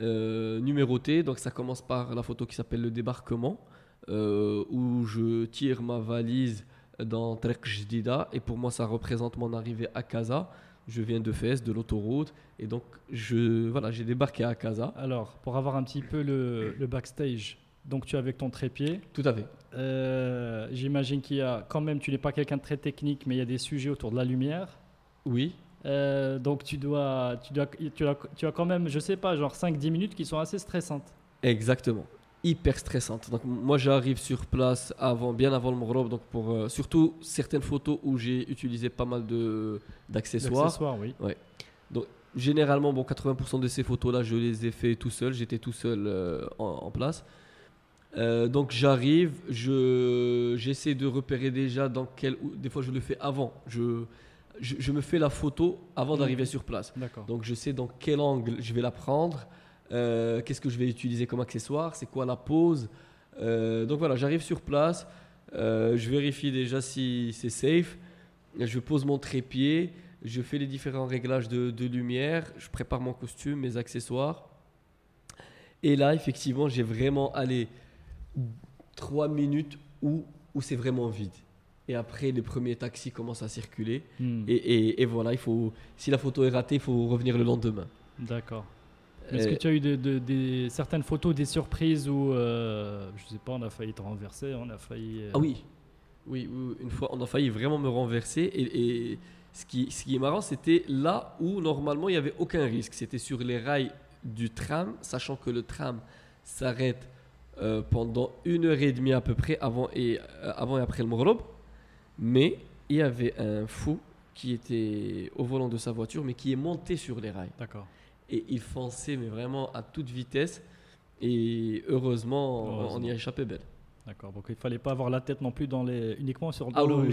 euh, numérotées. Donc ça commence par la photo qui s'appelle Le débarquement, euh, où je tire ma valise dans Trek Jdida. Et pour moi, ça représente mon arrivée à Casa. Je viens de Fès, de l'autoroute. Et donc, je, voilà, j'ai débarqué à Casa. Alors, pour avoir un petit peu le, le backstage, donc tu es avec ton trépied. Tout à fait. Euh, J'imagine qu'il y a quand même, tu n'es pas quelqu'un de très technique, mais il y a des sujets autour de la lumière. Oui. Euh, donc tu dois, tu dois, tu as, tu as quand même, je sais pas, genre 5-10 minutes qui sont assez stressantes. Exactement. Hyper stressante. Donc moi j'arrive sur place avant, bien avant le Maghreb, donc pour euh, surtout certaines photos où j'ai utilisé pas mal de d'accessoires. D'accessoires, oui. Généralement, bon, 80% de ces photos-là, je les ai fait tout seul. J'étais tout seul euh, en, en place. Euh, donc j'arrive, je j'essaie de repérer déjà dans quel. Des fois je le fais avant. Je je, je me fais la photo avant Mhm. d'arriver sur place. D'accord. Donc je sais dans quel angle je vais la prendre, euh, qu'est-ce que je vais utiliser comme accessoire, c'est quoi la pose? Euh, donc voilà, j'arrive sur place, euh, je vérifie déjà si c'est safe, je pose mon trépied, je fais les différents réglages de, de lumière, je prépare mon costume, mes accessoires. Et là, effectivement, j'ai vraiment allé trois minutes où, où c'est vraiment vide. Et après, les premiers taxis commencent à circuler. Hmm, Et, et- et voilà, il faut, si la photo est ratée, il faut revenir le lendemain. D'accord. Mais Est-ce Euh, que tu as eu de- certaines photos, des surprises où, euh, je sais pas, on a failli te renverser, on a failli. euh, Ah oui. oui, une fois, on a failli vraiment me renverser. Et, et ce, qui, ce qui est marrant, c'était là où normalement il n'y avait aucun risque. C'était sur les rails du tram, sachant que le tram s'arrête euh, pendant une heure et demie à peu près avant et, euh, avant et après le Maghreb. Mais il y avait un fou qui était au volant de sa voiture, mais qui est monté sur les rails. D'accord. Et il fonçait mais vraiment à toute vitesse et heureusement, on- y a échappé belle. D'accord. Donc il fallait pas avoir la tête non plus dans les, uniquement sur, Ah oui, oui,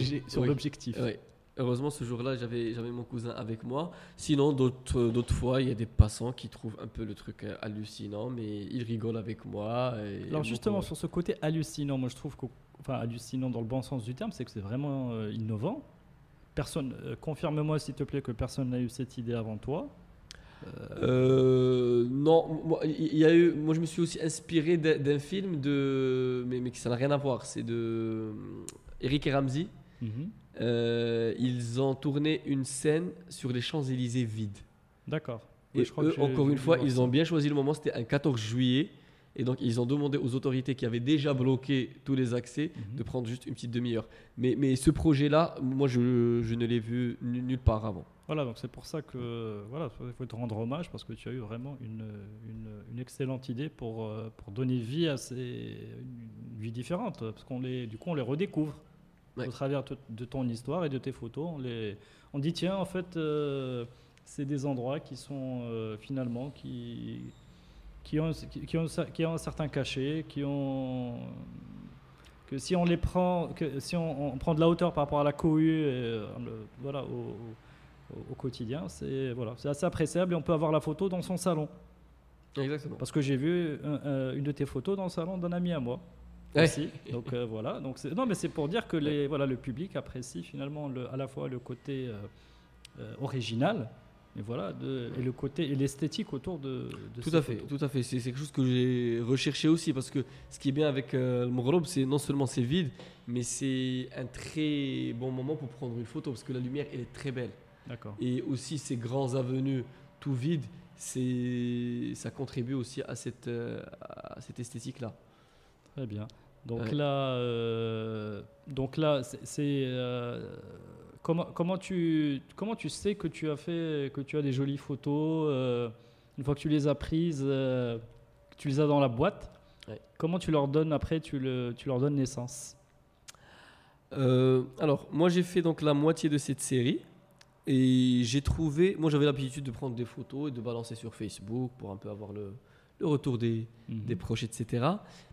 l'objectif. Heureusement ce jour-là j'avais mon cousin avec moi. Sinon d'autres d'autres fois il y a des passants qui trouvent un peu le truc euh, hallucinant mais ils rigolent avec moi. et- Alors justement beaucoup- sur ce côté hallucinant, moi je trouve que, enfin hallucinant dans le bon sens du terme, c'est que c'est vraiment euh, innovant. Personne, euh, confirme-moi s'il te plaît que personne n'a eu cette idée avant toi. Euh, non, moi, il y a eu, moi je me suis aussi inspiré d'un film de, mais, mais ça n'a rien à voir. C'est de euh, Eric et Ramsey. Mhm. Euh, ils ont tourné une scène sur les Champs Élysées vides. D'accord. Et je crois eux, encore une fois, ils ont bien choisi le moment. C'était un 14 juillet. Et donc, ils ont demandé aux autorités qui avaient déjà bloqué tous les accès Mhm. de prendre juste une petite demi-heure. Mais, mais ce projet-là, moi, je, je ne l'ai vu nu- nulle part avant. Voilà, donc c'est pour ça que voilà, il faut te rendre hommage parce que tu as eu vraiment une, une, une excellente idée pour, euh, pour donner vie à ces une vie différente parce qu'on les du coup on les redécouvre Ouais. au travers de, de ton histoire et de tes photos. On les on dit tiens en fait euh, c'est des endroits qui sont euh, finalement qui qui ont, qui, qui ont, qui ont un certain cachet, qui ont que si on les prend, que si on, on prend de la hauteur par rapport à la cohue, et, euh, le- voilà, au, au- au quotidien, c'est voilà, c'est assez appréciable et on peut avoir la photo dans son salon. Exactement. Parce que j'ai vu un- un- une de tes photos dans le salon d'un ami à moi. Aussi. Donc euh, voilà, donc c'est- non mais c'est pour dire que les voilà le public apprécie finalement le- à la fois le côté euh, euh, original, mais voilà de- et le côté et l'esthétique autour de, de Tout ces à fait, tout à fait. C'est quelque chose que j'ai recherché aussi parce que ce qui est bien avec euh, le Maghreb, c'est non seulement c'est vide, mais c'est un très bon moment pour prendre une photo parce que la lumière elle est très belle. D'accord. Et aussi ces grands avenues tout vides, c'est ça contribue aussi à cette, euh, à cette esthétique-là. Très bien. Donc Ouais. là, euh, donc là, c'est c'est, euh, comment comment tu comment tu sais que tu as fait que tu as des jolies photos euh, une fois que tu les as prises, que tu les as dans la boîte? Ouais. Comment tu leur donnes après tu le tu leur donnes naissance? Alors, moi j'ai fait donc la moitié de cette série et j'ai trouvé. Moi j'avais l'habitude de prendre des photos et de balancer sur Facebook pour un peu avoir le, le retour des, Mhm. des proches, etc.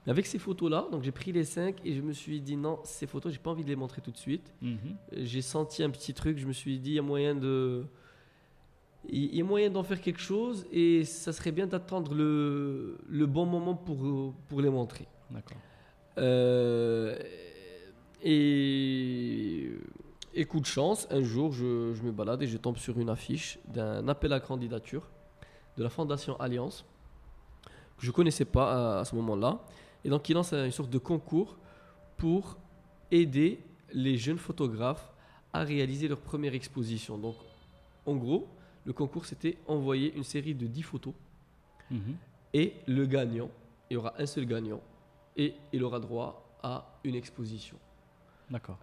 Mais avec ces photos-là, donc j'ai pris les cinq et je me suis dit non, ces photos, j'ai pas envie de les montrer tout de suite. Mhm. Euh, J'ai senti un petit truc, je me suis dit il y a moyen de. Il y a moyen d'en faire quelque chose et ça serait bien d'attendre le, le bon moment pour, pour les montrer. D'accord. Euh, et, et coup de chance, un jour, je, je me balade et je tombe sur une affiche d'un appel à candidature de la Fondation Alliance, que je ne connaissais pas à, à ce moment-là. Et donc, il lance une sorte de concours pour aider les jeunes photographes à réaliser leur première exposition. Donc, en gros, le concours, c'était envoyer une série de 10 photos Mhm. et le gagnant, il y aura un seul gagnant, et il aura droit à une exposition.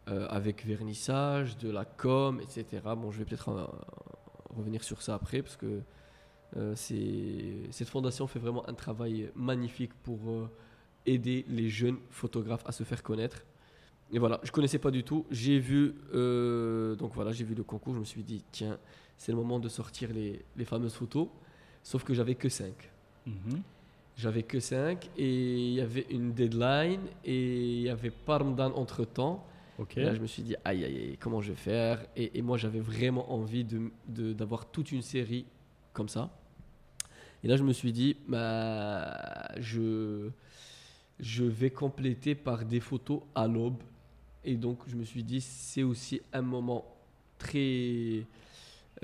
Euh, avec vernissage, de la com, etc. Bon, je vais peut-être revenir sur ça après parce que euh, c'est- cette fondation fait vraiment un travail magnifique pour euh, aider les jeunes photographes à se faire connaître. Et voilà, je connaissais pas du tout. J'ai vu, euh, donc voilà, j'ai vu le concours. Je me suis dit, tiens, c'est le moment de sortir les, les fameuses photos. Sauf que j'avais que 5. Mhm. J'avais que 5 et il y avait une deadline et il y avait pas Ramadan entre temps. Là, je me suis dit, aïe, aïe, aïe, comment je vais faire? Et, et moi, j'avais vraiment envie de- de- d'avoir toute une série comme ça. Et là, je me suis dit, bah, je, je vais compléter par des photos à l'aube. Et donc, je me suis dit, c'est aussi un moment très,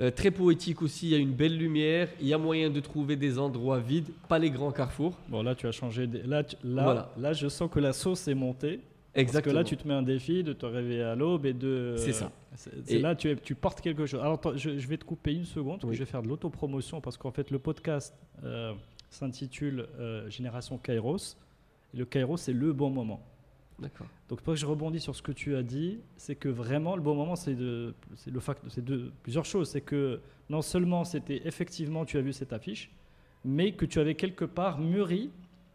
euh, très poétique aussi. Il y a une belle lumière, il y a moyen de trouver des endroits vides, pas les grands carrefours. Bon là tu as changé. des- Là tu- là Voilà. là je sens que la sauce est montée. Exactement. Parce que là, tu te mets un défi de te réveiller à l'aube et de. C'est ça. C'est c'est Et- là, tu, es- tu portes quelque chose. Alors, je, je vais te couper une seconde, que Oui. je vais faire de l'autopromotion, parce qu'en fait, le podcast euh, s'intitule euh, Génération Kairos. Et le Kairos, c'est le bon moment. D'accord. Donc, pour que je rebondis sur ce que tu as dit, c'est que vraiment, le bon moment, c'est de, c'est le fact, c'est de plusieurs choses. C'est que non seulement c'était effectivement, tu as vu cette affiche, mais que tu avais quelque part mûri.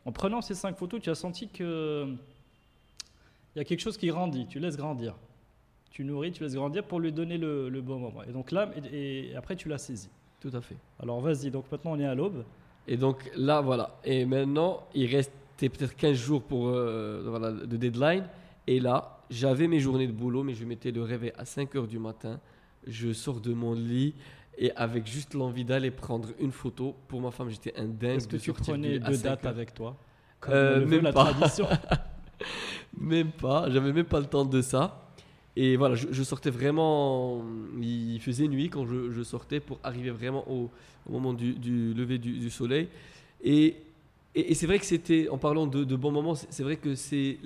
En prenant ces cinq photos, tu as senti que il y a quelque chose qui grandit. Tu laisses grandir. Tu nourris, tu laisses grandir pour lui donner le, le bon moment. Et donc là, et, et après, tu l'as saisi. Tout à fait. Alors vas-y. Donc maintenant, on est à l'aube. Et donc là, voilà. Et maintenant, il restait peut-être 15 jours pour euh, voilà, de deadline. Et là, j'avais mes journées de boulot, mais je mettais le réveil à 5 heures du matin. Je sors de mon lit et avec juste l'envie d'aller prendre une photo. Pour ma femme, j'étais un dingue. Est-ce que tu prenais deux 5 dates avec toi Comme Euh, le veut même la pas. tradition. Même pas. J'avais même pas le temps de ça. Et voilà, je, je sortais vraiment. Il faisait nuit quand je, je sortais pour arriver vraiment au, au moment du, du lever du, du soleil. Et, et, et c'est vrai que c'était, en parlant de, de bons moments, c'est vrai que c'est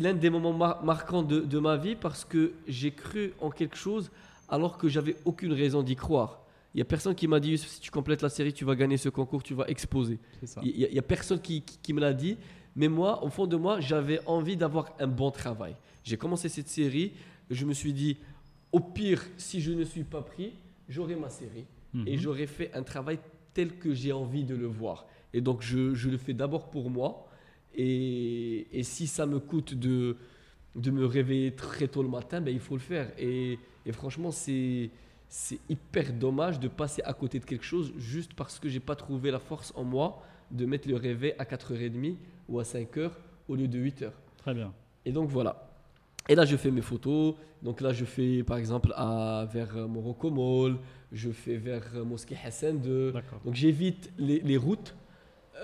l'un des moments mar- marquants de, de ma vie parce que j'ai cru en quelque chose alors que j'avais aucune raison d'y croire. Il y a personne qui m'a dit si tu complètes la série, tu vas gagner ce concours, tu vas exposer. Il n'y a, personne qui, qui- qui me l'a dit, mais moi, au fond de moi, j'avais envie d'avoir un bon travail. J'ai commencé cette série, je me suis dit, au pire, si je ne suis pas pris, j'aurai ma série et Mhm. j'aurai fait un travail tel que j'ai envie de le voir. Et donc, je, je le fais d'abord pour moi, et, et si ça me coûte de, de me réveiller très tôt le matin, ben, il faut le faire. Et, et franchement, c'est c'est hyper dommage de passer à côté de quelque chose juste parce que j'ai pas trouvé la force en moi de mettre le réveil à 4h30 ou à 5h au lieu de 8h. Très bien. Et donc voilà. Et là, je fais mes photos. Donc là, je fais par exemple à, vers Morocco Mall, je fais vers Mosquée Hassan II. D'accord. Donc j'évite les, les routes.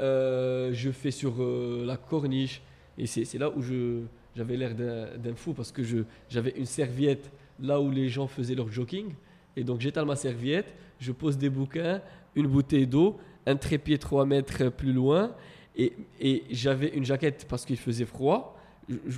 Euh, je fais sur euh, la corniche. Et c'est là où je- j'avais l'air d'un fou parce que je- j'avais une serviette là où les gens faisaient leur jogging. Et donc j'étale ma serviette, je pose des bouquins, une bouteille d'eau, un trépied 3 mètres plus loin. Et, j'avais une jaquette parce qu'il faisait froid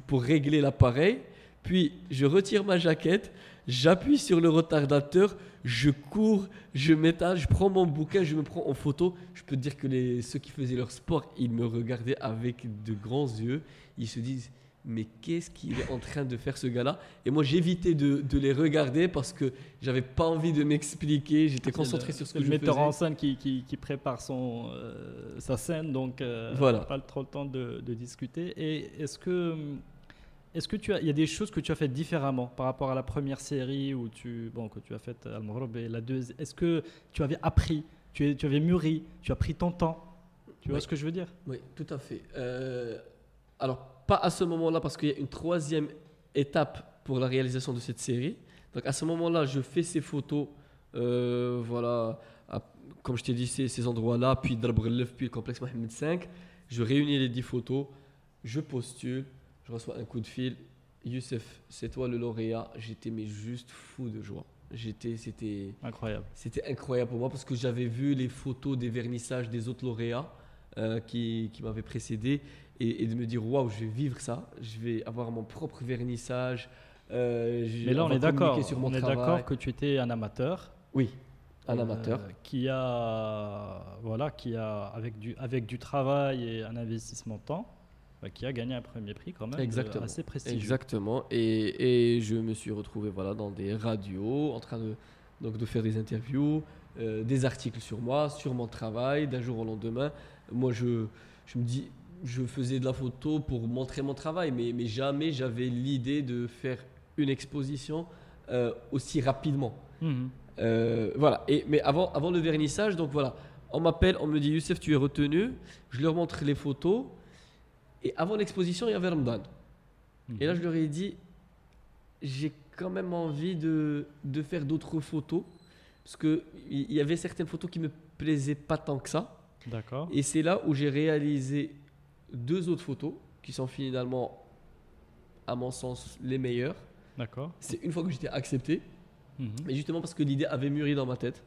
pour régler l'appareil. Puis je retire ma jaquette, j'appuie sur le retardateur, je cours, je m'étale, je prends mon bouquin, je me prends en photo. Je peux te dire que les, ceux qui faisaient leur sport, ils me regardaient avec de grands yeux. Ils se disent, mais qu'est-ce qu'il est en train de faire ce gars-là? Et moi, j'évitais de, de les regarder parce que j'avais pas envie de m'expliquer. J'étais concentré C'est sur ce que je le metteur faisais. en scène qui, qui, qui prépare son, euh, sa scène, donc euh, Voilà. pas trop le temps de, de discuter. Et est-ce que, est-ce que tu as, il y a des choses que tu as faites différemment par rapport à la première série où tu, bon, que tu as faite Al Maghreb et la deuxième? Est-ce que tu avais appris, tu, avais mûri, tu as pris ton temps? Tu vois ce que je veux dire? Oui, tout à fait. Euh, alors, pas à ce moment-là, parce qu'il y a une troisième étape pour la réalisation de cette série. Donc, à ce moment-là, je fais ces photos, euh, voilà, à- comme je t'ai dit, ces, ces endroits-là, puis Darb Ghellef, puis le complexe Mohamed V. Je réunis les 10 photos, je postule, je reçois un coup de fil. Youssef, c'est toi le lauréat. J'étais mais juste fou de joie. J'étais, c'était, Incroyable. c'était incroyable pour moi parce que j'avais vu les photos des vernissages des autres lauréats euh, qui, qui m'avaient précédé et, et de me dire waouh, je vais vivre ça, je vais avoir mon propre vernissage. euh, je- Mais là, on, est d'accord. On est d'accord que tu étais un amateur. Oui, un euh, amateur. qui a, voilà, qui a avec du, avec du travail et un investissement de temps, bah, qui a gagné un premier prix quand même, euh, Exactement. assez prestigieux. Exactement. Et, et je me suis retrouvé voilà, dans des radios en train de, donc, de faire des interviews, euh, des articles sur moi, sur mon travail, d'un jour au lendemain. Moi, je, je me dis, je faisais de la photo pour montrer mon travail, mais, mais jamais j'avais l'idée de faire une exposition euh, aussi rapidement. Mhm. Euh, voilà. Et, mais avant, avant le vernissage, donc voilà, on m'appelle, on me dit Youssef, tu es retenu. Je leur montre les photos. Et avant l'exposition, il y avait Ramadan. Et là, je leur ai dit, j'ai quand même envie de, de faire d'autres photos. Parce qu'il y y avait certaines photos qui me plaisaient pas tant que ça. D'accord. Et c'est là où j'ai réalisé deux autres photos qui sont finalement, à mon sens, les meilleures. D'accord. C'est une fois que j'étais accepté. Mhm. Mais justement parce que l'idée avait mûri dans ma tête.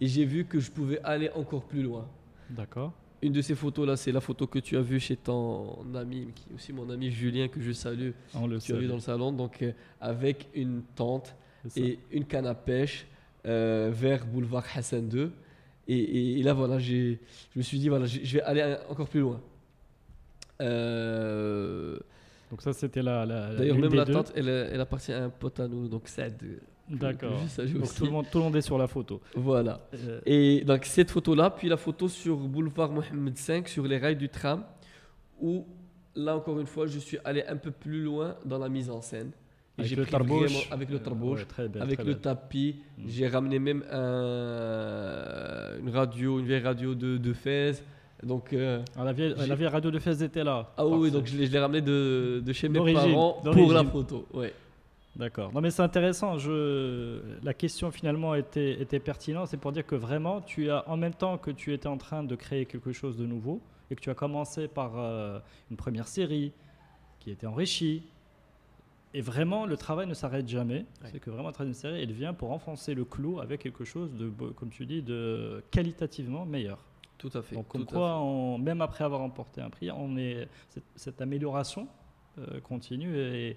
Et j'ai vu que je pouvais aller encore plus loin. D'accord. Une de ces photos-là, c'est la photo que tu as vue chez ton ami, qui est aussi mon ami Julien, que je salue, On le tu as vu dans le salon, donc euh, avec une tente et une canne à pêche euh, vers boulevard Hassan II. Et, et- et là, voilà, je me suis dit, voilà, je vais aller encore plus loin. Euh, Donc ça, c'était la, la D'ailleurs, même la tente, elle, elle appartient à un pote à nous, donc que D'accord. Donc tout le, monde, tout le monde est sur la photo. Voilà. Euh, Et donc cette photo-là, puis la photo sur boulevard Mohamed V, sur les rails du tram, où là encore une fois, je suis allé un peu plus loin dans la mise en scène. Et avec le vraiment- avec le tarbouche, ouais, très belle, avec le tapis. Mm. J'ai ramené même un- une radio, une vieille radio de, de Fès. Donc, euh, Ah, la, vieille, j'ai- la vieille radio de Fès était là. ah oui, donc je l'ai ramené de, de chez mes parents pour la photo. Ouais. D'accord. Non mais c'est intéressant. Je... La question finalement était, était pertinente. C'est pour dire que vraiment, tu as en même temps que tu étais en train de créer quelque chose de nouveau et que tu as commencé par euh, une première série qui était enrichie, et vraiment, le travail ne s'arrête jamais. Ouais. C'est que vraiment, le travail ne s'arrête il vient pour enfoncer le clou avec quelque chose de, comme tu dis, de qualitativement meilleur. Tout à fait. Donc, comme quoi, on- même après avoir remporté un prix, on est, cette, cette amélioration euh, continue est,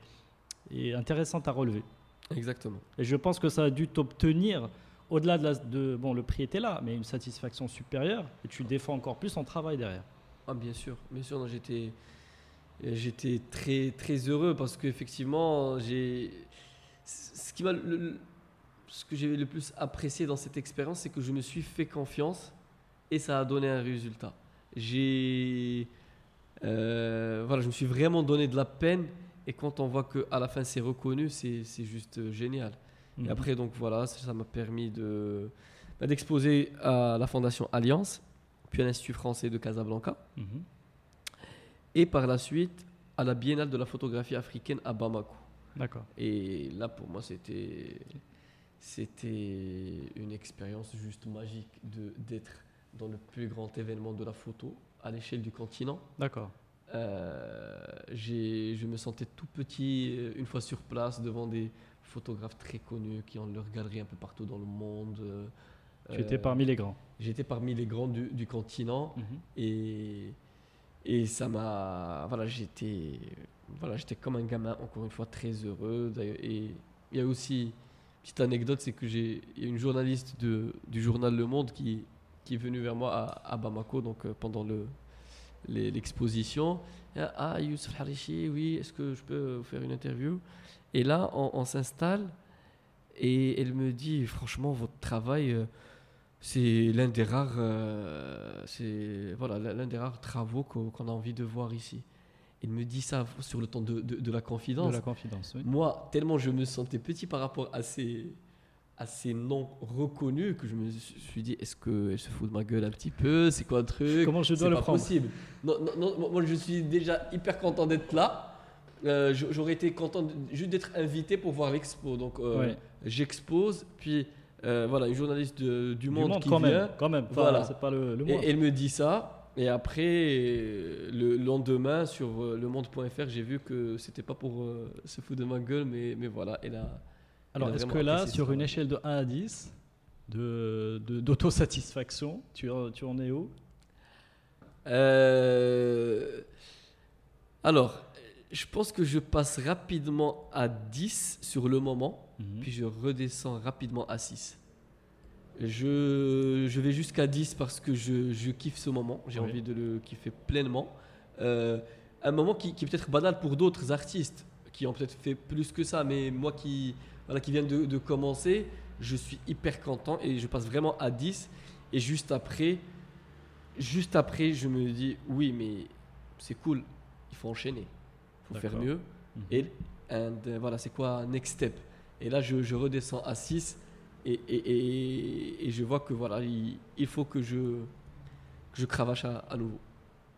est intéressante à relever. Exactement. Et je pense que ça a dû t'obtenir, au-delà de, la, de. Bon, le prix était là, mais une satisfaction supérieure, et tu défends encore plus ton travail derrière. Ah, bien sûr, bien sûr, j'étais, j'étais très, très heureux parce qu'effectivement, ce qui m'a, le- le- ce que j'ai le plus apprécié dans cette expérience, c'est que je me suis fait confiance et ça a donné un résultat. J'ai, euh, voilà, je me suis vraiment donné de la peine et quand on voit que à la fin c'est reconnu, c'est, c'est juste génial. Et Mhm. après, donc voilà, ça m'a permis de, bah, d'exposer à la Fondation Alliance, puis à l'Institut français de Casablanca Mhm. et par la suite à la Biennale de la photographie africaine à Bamako. D'accord. Et là, pour moi, c'était c'était une expérience juste magique de d'être dans le plus grand événement de la photo à l'échelle du continent. D'accord. Euh, je me sentais tout petit euh, une fois sur place devant des photographes très connus qui ont leur galerie un peu partout dans le monde. euh, Tu étais euh, parmi les grands. J'étais parmi les grands du, du continent. Mhm. Et, et ça m'a. Voilà, j'étais voilà, comme un gamin, encore une fois, très heureux. Et il y a aussi, petite anecdote, c'est que j'ai une journaliste de, du journal Le Monde qui, qui est venue vers moi à, à Bamako, donc euh, pendant le les- l'exposition. Ah, Youssef Harichi, oui, est-ce que je peux vous faire une interview? Et là, on, on s'installe et elle me dit, franchement, votre travail. euh, c'est l'un des rares, euh, c'est voilà, l'un des rares travaux qu'on qu'on a envie de voir ici. Il me dit ça sur le temps de, de- de la confidence. De la confidence, oui. Moi, tellement je me sentais petit par rapport à ces, à ces noms reconnus que je me suis dit, est-ce qu'elle se fout de ma gueule un petit peu? C'est quoi le truc? Comment je dois le pas prendre? possible. Non, non, non, moi, je suis déjà hyper content d'être là. Euh, J'aurais été content de- juste d'être invité pour voir l'expo. Donc, euh, Ouais. j'expose. Puis, euh, voilà, une journaliste de- du, Du monde, monde, qui quand vient. même. Quand même. Voilà. C'est pas le, le Et elle me dit ça. Et après, le lendemain, sur euh, le monde.fr, j'ai vu que c'était pas pour se foutre de ma gueule, mais, mais voilà. Elle a, Alors, est-ce que là, sur une échelle de 1 à 10, de- de- d'autosatisfaction, tu, en- tu en es où? Euh, Alors, je pense que je passe rapidement à 10 sur le moment, Mhm. puis je redescends rapidement à 6. Je, je vais jusqu'à 10 parce que je, je kiffe ce moment, j'ai Oui. envie de le kiffer pleinement. Euh, un moment qui, qui est peut-être banal pour d'autres artistes qui ont peut-être fait plus que ça, mais moi qui, voilà, qui viens de, de commencer, je suis hyper content et je passe vraiment à 10. Et juste après, juste après, je me dis oui, mais c'est cool, il faut enchaîner, il faut faire mieux. Mhm. Et and, euh, voilà, c'est quoi next step? Et là, je, je redescends à 6 et, et, et, et je vois que voilà, il, il faut que je, que je cravache à, à nouveau.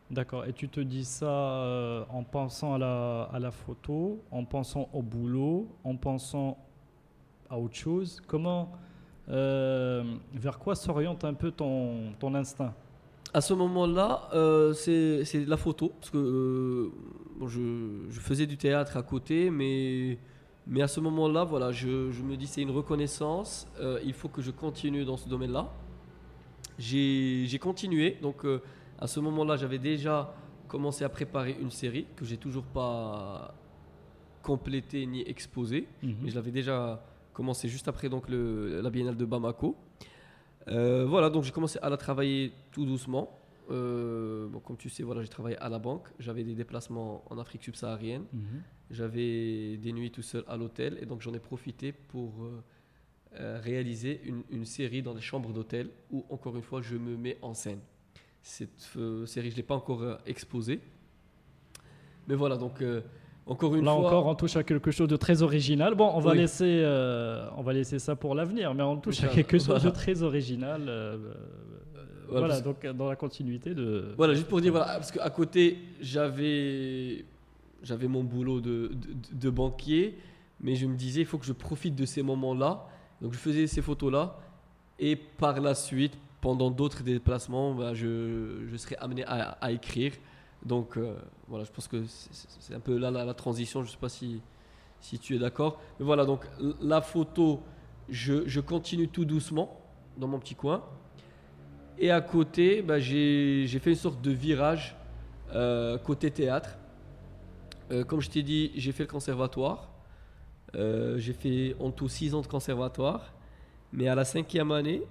D'accord. Et tu te dis ça euh, en pensant à la, à la photo, en pensant au boulot, en pensant à autre chose. Comment, euh, vers quoi s'oriente un peu ton, ton instinct? À ce moment-là, euh, c'est la photo, parce que euh, bon, je, je faisais du théâtre à côté, mais, mais à ce moment-là, voilà, je, je me dis c'est une reconnaissance, euh, il faut que je continue dans ce domaine-là. J'ai continué, donc à ce moment-là, j'avais déjà commencé à préparer une série que j'ai toujours pas complétée ni exposée. Mhm. Mais je l'avais déjà commencé juste après donc le, la Biennale de Bamako. Euh, voilà, donc j'ai commencé à la travailler tout doucement. Euh, bon, comme tu sais, voilà, j'ai travaillé à la banque. J'avais des déplacements en Afrique subsaharienne. Mhm. J'avais des nuits tout seul à l'hôtel. Et donc j'en ai profité pour euh, réaliser une, une série dans les chambres d'hôtel où, encore une fois, je me mets en scène. Cette euh, série, je ne l'ai pas encore exposée. Mais voilà, donc encore une Là fois. encore, on touche à quelque chose de très original. Bon, on va, Oui. laisser, euh, on va laisser ça pour l'avenir, mais on touche à quelque chose de très original. euh, euh, Voilà, donc dans la continuité de. Voilà, juste pour dire, voilà, parce qu'à côté, j'avais, j'avais mon boulot de, de, de banquier, mais je me disais, il faut que je profite de ces moments-là. Donc, je faisais ces photos-là, et par la suite, pendant d'autres déplacements, bah, je, je serais amené à, à écrire. Donc, euh, voilà, je pense que c'est, un peu là la, transition. Je ne sais pas si, si tu es d'accord. Mais voilà, donc la photo, je, je continue tout doucement dans mon petit coin. Et à côté, bah, j'ai fait une sorte de virage euh, côté théâtre. Euh, comme je t'ai dit, j'ai fait le conservatoire. J'ai fait en tout 6 ans de conservatoire. Mais à la cinquième année,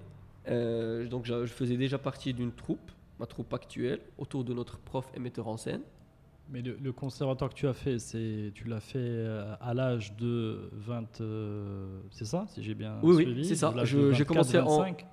donc je faisais déjà partie d'une troupe, ma troupe actuelle, autour de notre prof et metteur en scène. Mais le, le conservatoire que tu as fait, c'est tu l'as fait euh, à l'âge de 20. euh, c'est ça, si j'ai bien Oui, oui, c'est ça. j'ai 24, commencé en- 25.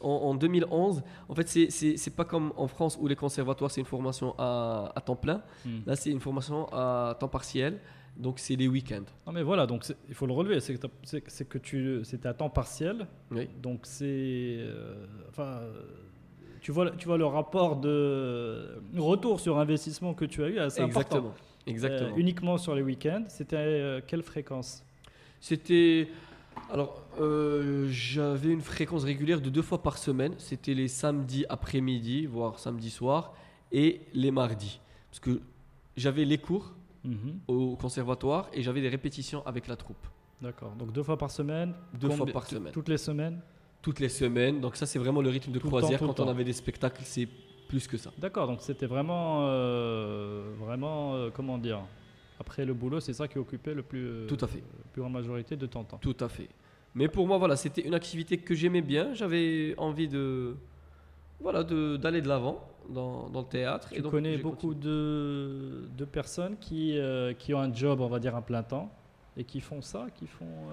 En, en 2011, en fait, c'est- pas comme en France où les conservatoires, c'est une formation à, à temps plein. Hmm. Là, c'est une formation à temps partiel. Donc, c'est les week-ends. Non mais voilà, donc il faut le relever, c'est que, tu c'était à temps partiel, Oui. donc c'est euh, enfin tu vois tu vois le rapport de retour sur investissement que tu as eu assez Exactement. important. Exactement. Euh, uniquement sur les week-ends, c'était euh, quelle fréquence? C'était. Alors, euh, j'avais une fréquence régulière de deux fois par semaine. C'était les samedis après-midi, voire samedi soir, et les mardis. Parce que j'avais les cours Mhm. au conservatoire et j'avais des répétitions avec la troupe. D'accord, donc deux fois par semaine. Deux fois par semaine. Toutes les semaines? Toutes les semaines. Donc, ça, c'est vraiment le rythme de Tout le temps, croisière. Quand on avait des spectacles, c'est plus que ça. D'accord, donc c'était vraiment, euh, vraiment, euh, comment dire Après le boulot, c'est ça qui occupait le plus, euh, Tout à fait. la plus grande majorité de ton temps. Tout à fait. Mais pour moi, voilà, c'était une activité que j'aimais bien. J'avais envie de, voilà, d'aller de l'avant dans, dans le théâtre. Donc, connais beaucoup de, de personnes qui, euh, qui ont un job, on va dire, à plein temps, et qui font ça, qui font...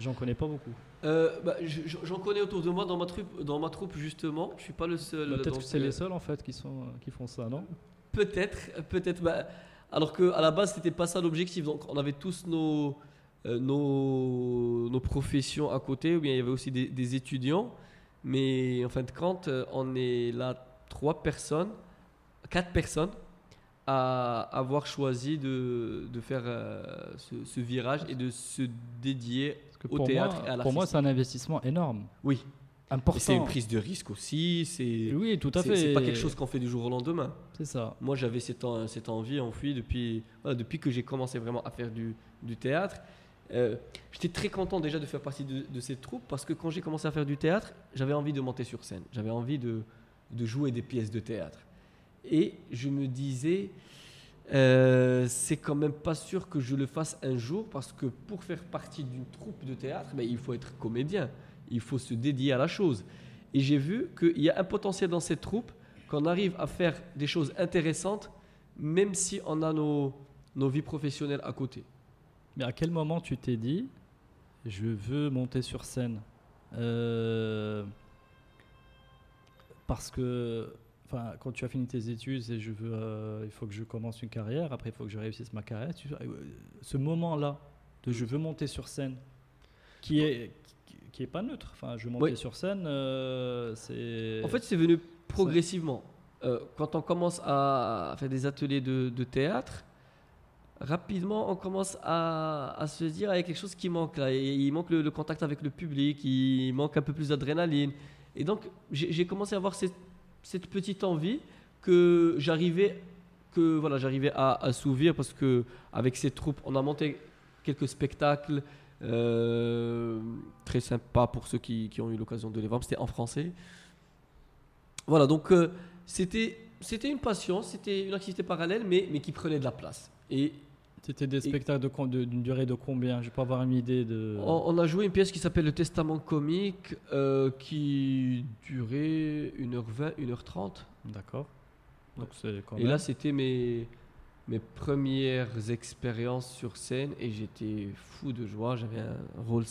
euh, J'en connais pas beaucoup. Euh, bah, je- je- J'en connais autour de moi dans ma troupe, dans ma troupe justement. Je suis pas le seul. Bah, Peut-être que c'est euh, les seuls, en fait, qui, sont, qui font ça, non? Peut-être, peut-être. bah, alors que à la base, c'était pas ça l'objectif. Donc, on avait tous nos, euh, nos, nos professions à côté, ou bien il y avait aussi des, des étudiants. Mais en fin de compte, euh, on est là trois personnes, quatre personnes à avoir choisi de, de faire euh, ce, ce virage et de se dédier que au pour théâtre moi, et à Pour moi, c'est un investissement énorme. Oui. Important. C'est une prise de risque aussi. C'est Oui, tout à fait. c'est pas quelque chose qu'on fait du jour au lendemain. C'est ça. Moi, j'avais cette, en- cette envie enfouie depuis, voilà, depuis que j'ai commencé vraiment à faire du, du théâtre. Euh, J'étais très content déjà de faire partie de, de cette troupe parce que quand j'ai commencé à faire du théâtre, j'avais envie de monter sur scène. J'avais envie de, de jouer des pièces de théâtre. Et je me disais, euh, c'est quand même pas sûr que je le fasse un jour parce que pour faire partie d'une troupe de théâtre, ben, il faut être comédien. Il faut se dédier à la chose. Et j'ai vu qu'il y a un potentiel dans cette troupe qu'on arrive à faire des choses intéressantes même si on a nos, nos vies professionnelles à côté. Mais à quel moment tu t'es dit, je veux monter sur scène? Euh, Parce que, enfin, quand tu as fini tes études, c'est je veux, euh, il faut que je commence une carrière. Après, il faut que je réussisse ma carrière. Tu- euh, ce moment-là de je veux monter sur scène, qui est qui, qui est pas neutre. Enfin, je veux monter Oui. sur scène, euh, c'est. En fait, c'est venu progressivement. Euh, quand on commence à faire des ateliers de, de théâtre, rapidement, on commence à, à se dire, il y a quelque chose qui manque là. Et il manque le, le contact avec le public, il manque un peu plus d'adrénaline. Et donc, j'ai j'ai commencé à avoir cette, cette petite envie que j'arrivais que voilà, j'arrivais à assouvir parce que avec cette troupe, on a monté quelques spectacles euh, très sympas pour ceux qui, qui ont eu l'occasion de les voir. C'était en français. Voilà, donc euh, c'était c'était une passion, c'était une activité parallèle, mais, mais qui prenait de la place. Et C'était des spectacles d'une durée de combien? Je peux avoir une idée de. on, on a joué une pièce qui s'appelle Le Testament comique, euh, qui durait 1h20, 1h30. D'accord. Donc Et là, c'était mes, mes premières expériences sur scène et j'étais fou de joie. J'avais un rôle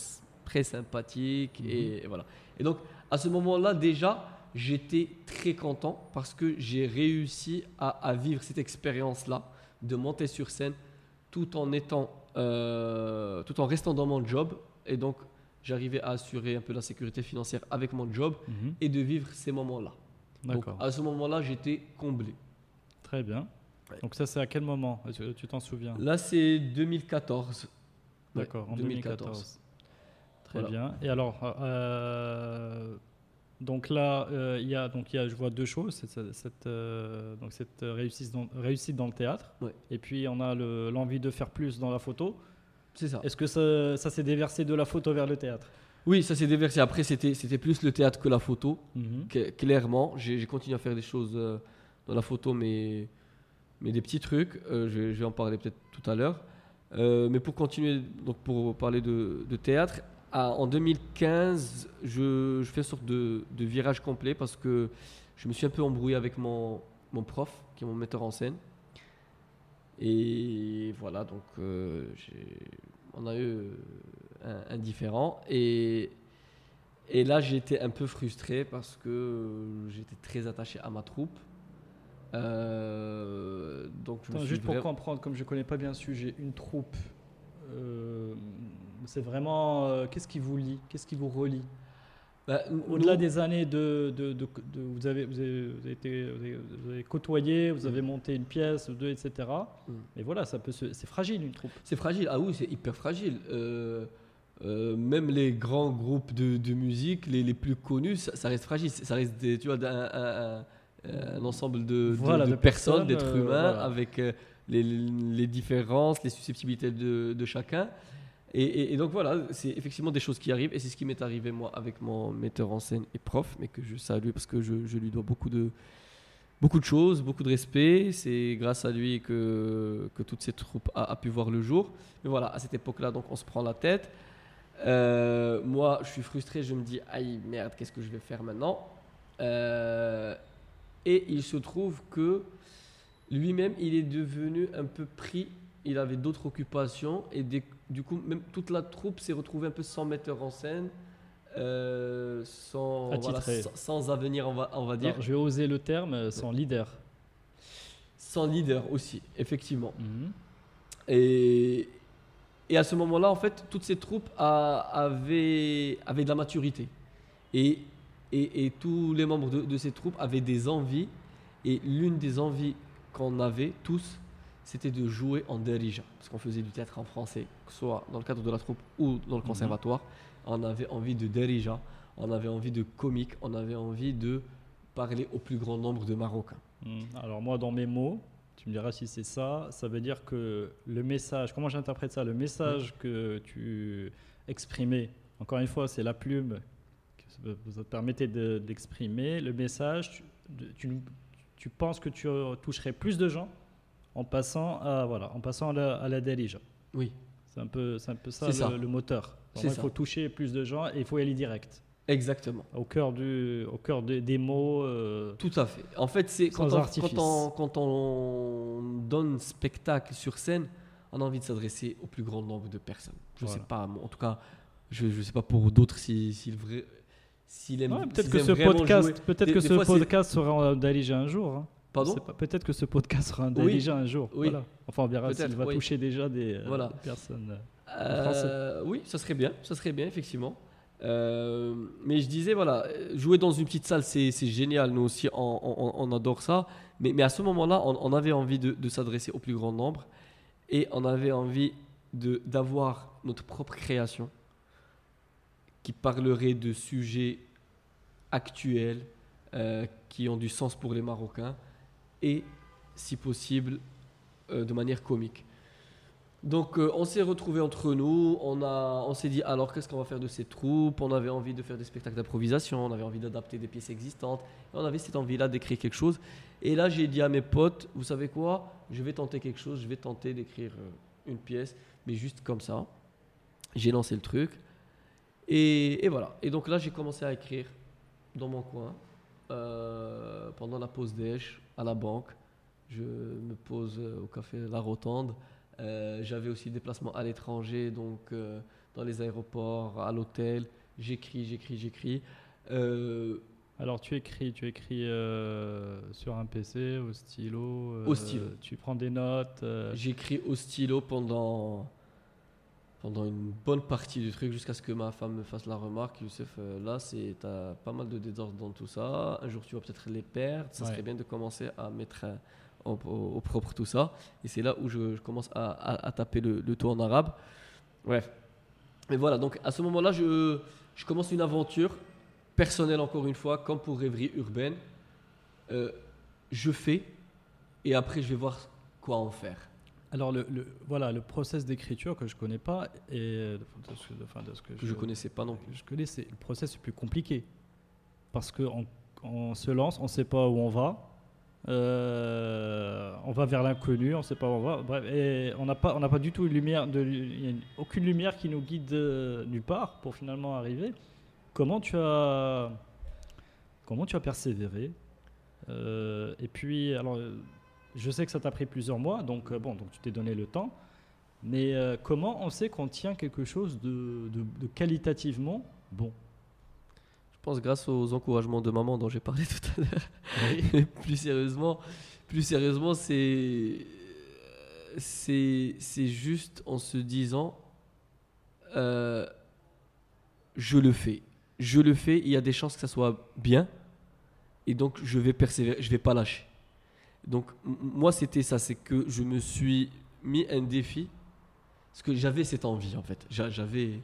très sympathique et voilà. Et donc, à ce moment-là, déjà, j'étais très content parce que j'ai réussi à, à vivre cette expérience-là, de monter sur scène tout en étant, euh, tout en restant dans mon job. Et donc, j'arrivais à assurer un peu la sécurité financière avec mon job Mhm. et de vivre ces moments-là. Donc, à ce moment-là, j'étais comblé. Très bien. Donc ça c'est à quel moment Tu t'en souviens? Là, c'est 2014. Ouais, D'accord, en 2014. Très Voilà. bien. Et alors, euh, donc là, euh, il y a, donc il y a, je vois deux choses. Cette, cette, euh, donc cette réussite dans, réussite dans le théâtre. Ouais. Et puis on a le- l'envie de faire plus dans la photo. C'est ça. Est-ce que ça, ça s'est déversé de la photo vers le théâtre? Oui, ça s'est déversé. Après, c'était c'était plus le théâtre que la photo. Mhm. Cla- Clairement, j'ai continué à faire des choses euh, dans la photo, mais, mais des petits trucs. Euh, je, vais- je vais en parler peut-être tout à l'heure. Mais pour continuer, donc pour parler de, de théâtre, à- en 2015, je, je fais une sorte de, de virage complet parce que je me suis un peu embrouillé avec mon, mon prof, qui est mon metteur en scène. Et voilà, donc euh, on a eu un, un différend. Et, et là, j'étais un peu frustré parce que euh, j'étais très attaché à ma troupe. Euh, donc je me Attends, suis juste pour comprendre, comme je connais pas bien le sujet, une troupe, euh, c'est vraiment euh, qu'est-ce qui vous lie, qu'est-ce qui vous relie? Bah, Au-delà des années de, de- de- de- vous, avez, vous, avez, vous avez été, vous avez- côtoyé, vous avez monté une pièce ou deux, etc. Mm. Mais voilà, ça peut c'est fragile une troupe. C'est fragile, ah oui, c'est hyper fragile. Euh, euh, même les grands groupes de, musique, les, les plus connus, ça, ça reste fragile. Ça reste des, tu vois, un, un- un ensemble de, Voilà, personnes, d'êtres humains, voilà. avec les, les différences, les susceptibilité de, de chacun. Et, donc voilà, c'est effectivement des choses qui arrivent, et c'est ce qui m'est arrivé moi avec mon metteur en scène et prof, mais que je salue parce que je, lui dois beaucoup de, beaucoup de choses, beaucoup de respect. C'est grâce à lui que, que toute cette troupe a, pu voir le jour. Mais voilà, à cette époque-là, donc on se prend la tête. Euh, moi, je suis frustré, je me dis, aïe merde, qu'est-ce que je vais faire maintenant? Euh, Et il se trouve que lui-même, il est devenu un peu pris. Il avait d'autres occupations et des- du coup, même toute la troupe s'est retrouvée un peu sans metteur en scène, euh, sans, voilà, sans, sans avenir, on va, on va dire, je vais oser le terme euh, sans leader. sans leader aussi, effectivement. Mhm. Et, et à ce moment-là, en fait, toutes ces troupes a- avaient, avaient de la maturité. Et, et, et tous les membres de, de ces troupes avaient des envies. Et l'une des envies qu'on avait tous, c'était de jouer en derija. Parce qu'on faisait du théâtre en français, que ce soit dans le cadre de la troupe ou dans le conservatoire. On avait envie de derija, on avait envie de comique, on avait envie de parler au plus grand nombre de Marocains. Mhm. Alors moi, dans mes mots, tu me diras si c'est ça, ça veut dire que le message, comment j'interprète ça Le message que tu exprimais, encore une fois, c'est la plume que vous te permettez de- d'exprimer. le message, tu penses que tu toucherais plus de gens en passant à, voilà, en passant à la, à la dirige. Oui, C'est un peu, c'est un peu ça, le, ça. le moteur. Il faut toucher plus de gens et il faut y aller direct, exactement. au cœur, du, au cœur de- des mots. euh, Tout à fait. En fait, c'est quand, on- quand, on, quand on donne spectacle sur scène, on a envie de s'adresser au plus grand nombre de personnes. Je Voilà. sais pas, en tout cas, je ne sais pas pour d'autres si, si le vrai. S'il aime, Ouais, peut-être que ce podcast, peut-être que des ce podcast sera en dirigé un jour. hein. Pardon Peut-être que ce podcast sera un Oui. dirigé un jour. Oui. Voilà. Enfin, on verra s'il va oui. toucher déjà des, euh, Voilà. des personnes. Euh, oui, ça serait bien, ça serait bien, effectivement. Euh, mais je disais, voilà, euh, jouer dans une petite salle, c'est génial. Nous aussi, on, on- on adore ça. Mais, mais à ce moment-là, on, on avait envie de, de s'adresser au plus grand nombre. Et on avait envie d'avoir notre propre création qui parlerait de sujets actuels, euh, qui ont du sens pour les Marocains. Et, si possible, euh, de manière comique. Donc euh, on s'est retrouvés entre nous, on, on s'est dit alors qu'est-ce qu'on va faire de ces troupes, on avait envie de faire des spectacles d'improvisation, on avait envie d'adapter des pièces existantes, on avait cette envie-là d'écrire quelque chose. Et là j'ai dit à mes potes, vous savez quoi, je vais tenter quelque chose, je vais tenter d'écrire euh, une pièce, mais juste comme ça. J'ai lancé le truc, et voilà. Et donc là j'ai commencé à écrire dans mon coin, euh, pendant la pause déj, à la banque. Je me pose euh, au café La Rotonde. Euh, J'avais aussi des placements à l'étranger, donc euh, dans les aéroports, à l'hôtel. J'écris, j'écris, j'écris. Alors, tu écris, tu écris sur un PC, au stylo. Au stylo. Tu prends des notes. J'écris au stylo pendant, pendant une bonne partie du truc jusqu'à ce que ma femme me fasse la remarque. Youssef, euh, là, c'est t'as pas mal de désordre dans tout ça. Un jour, tu vas peut-être les perdre. Ça Ouais. serait bien de commencer à mettre euh, au, au- au propre tout ça. Et c'est là où je, je commence à, à- à taper le, le tout en arabe. Bref. Mais voilà, donc à ce moment-là, je, je commence une aventure personnelle, encore une fois, comme pour Rêverie Urbaine. Euh, je fais et après, je vais voir quoi en faire. Alors, le, le- voilà, le process d'écriture que je connais pas et de, ce, de- enfin, de ce que, je connaissais pas non plus. je connais, c'est le process est plus compliqué parce que on, on se lance, on sait pas où on va, euh, on va vers l'inconnu, on sait pas où on va, bref, et on n'a pas, on pas du tout une lumière, de, il y a une- aucune lumière qui nous guide euh, nulle part pour finalement arriver. Comment tu as, comment tu as persévéré? Euh, Et puis, alors, je sais que ça t'a pris plusieurs mois, donc euh, bon, donc tu t'es donné le temps. Mais euh, comment on sait qu'on tient quelque chose de, de- de qualitativement bon? Je pense grâce aux encouragements de maman dont j'ai parlé tout à l'heure. Plus sérieusement, plus sérieusement, c'est c'est c'est juste en se disant euh, je le fais, je le fais. Il y a des chances que ça soit bien, et donc je vais persévérer, je vais pas lâcher. Donc moi c'était ça, c'est que je me suis mis un défi parce que j'avais cette envie en fait. J'a- J'avais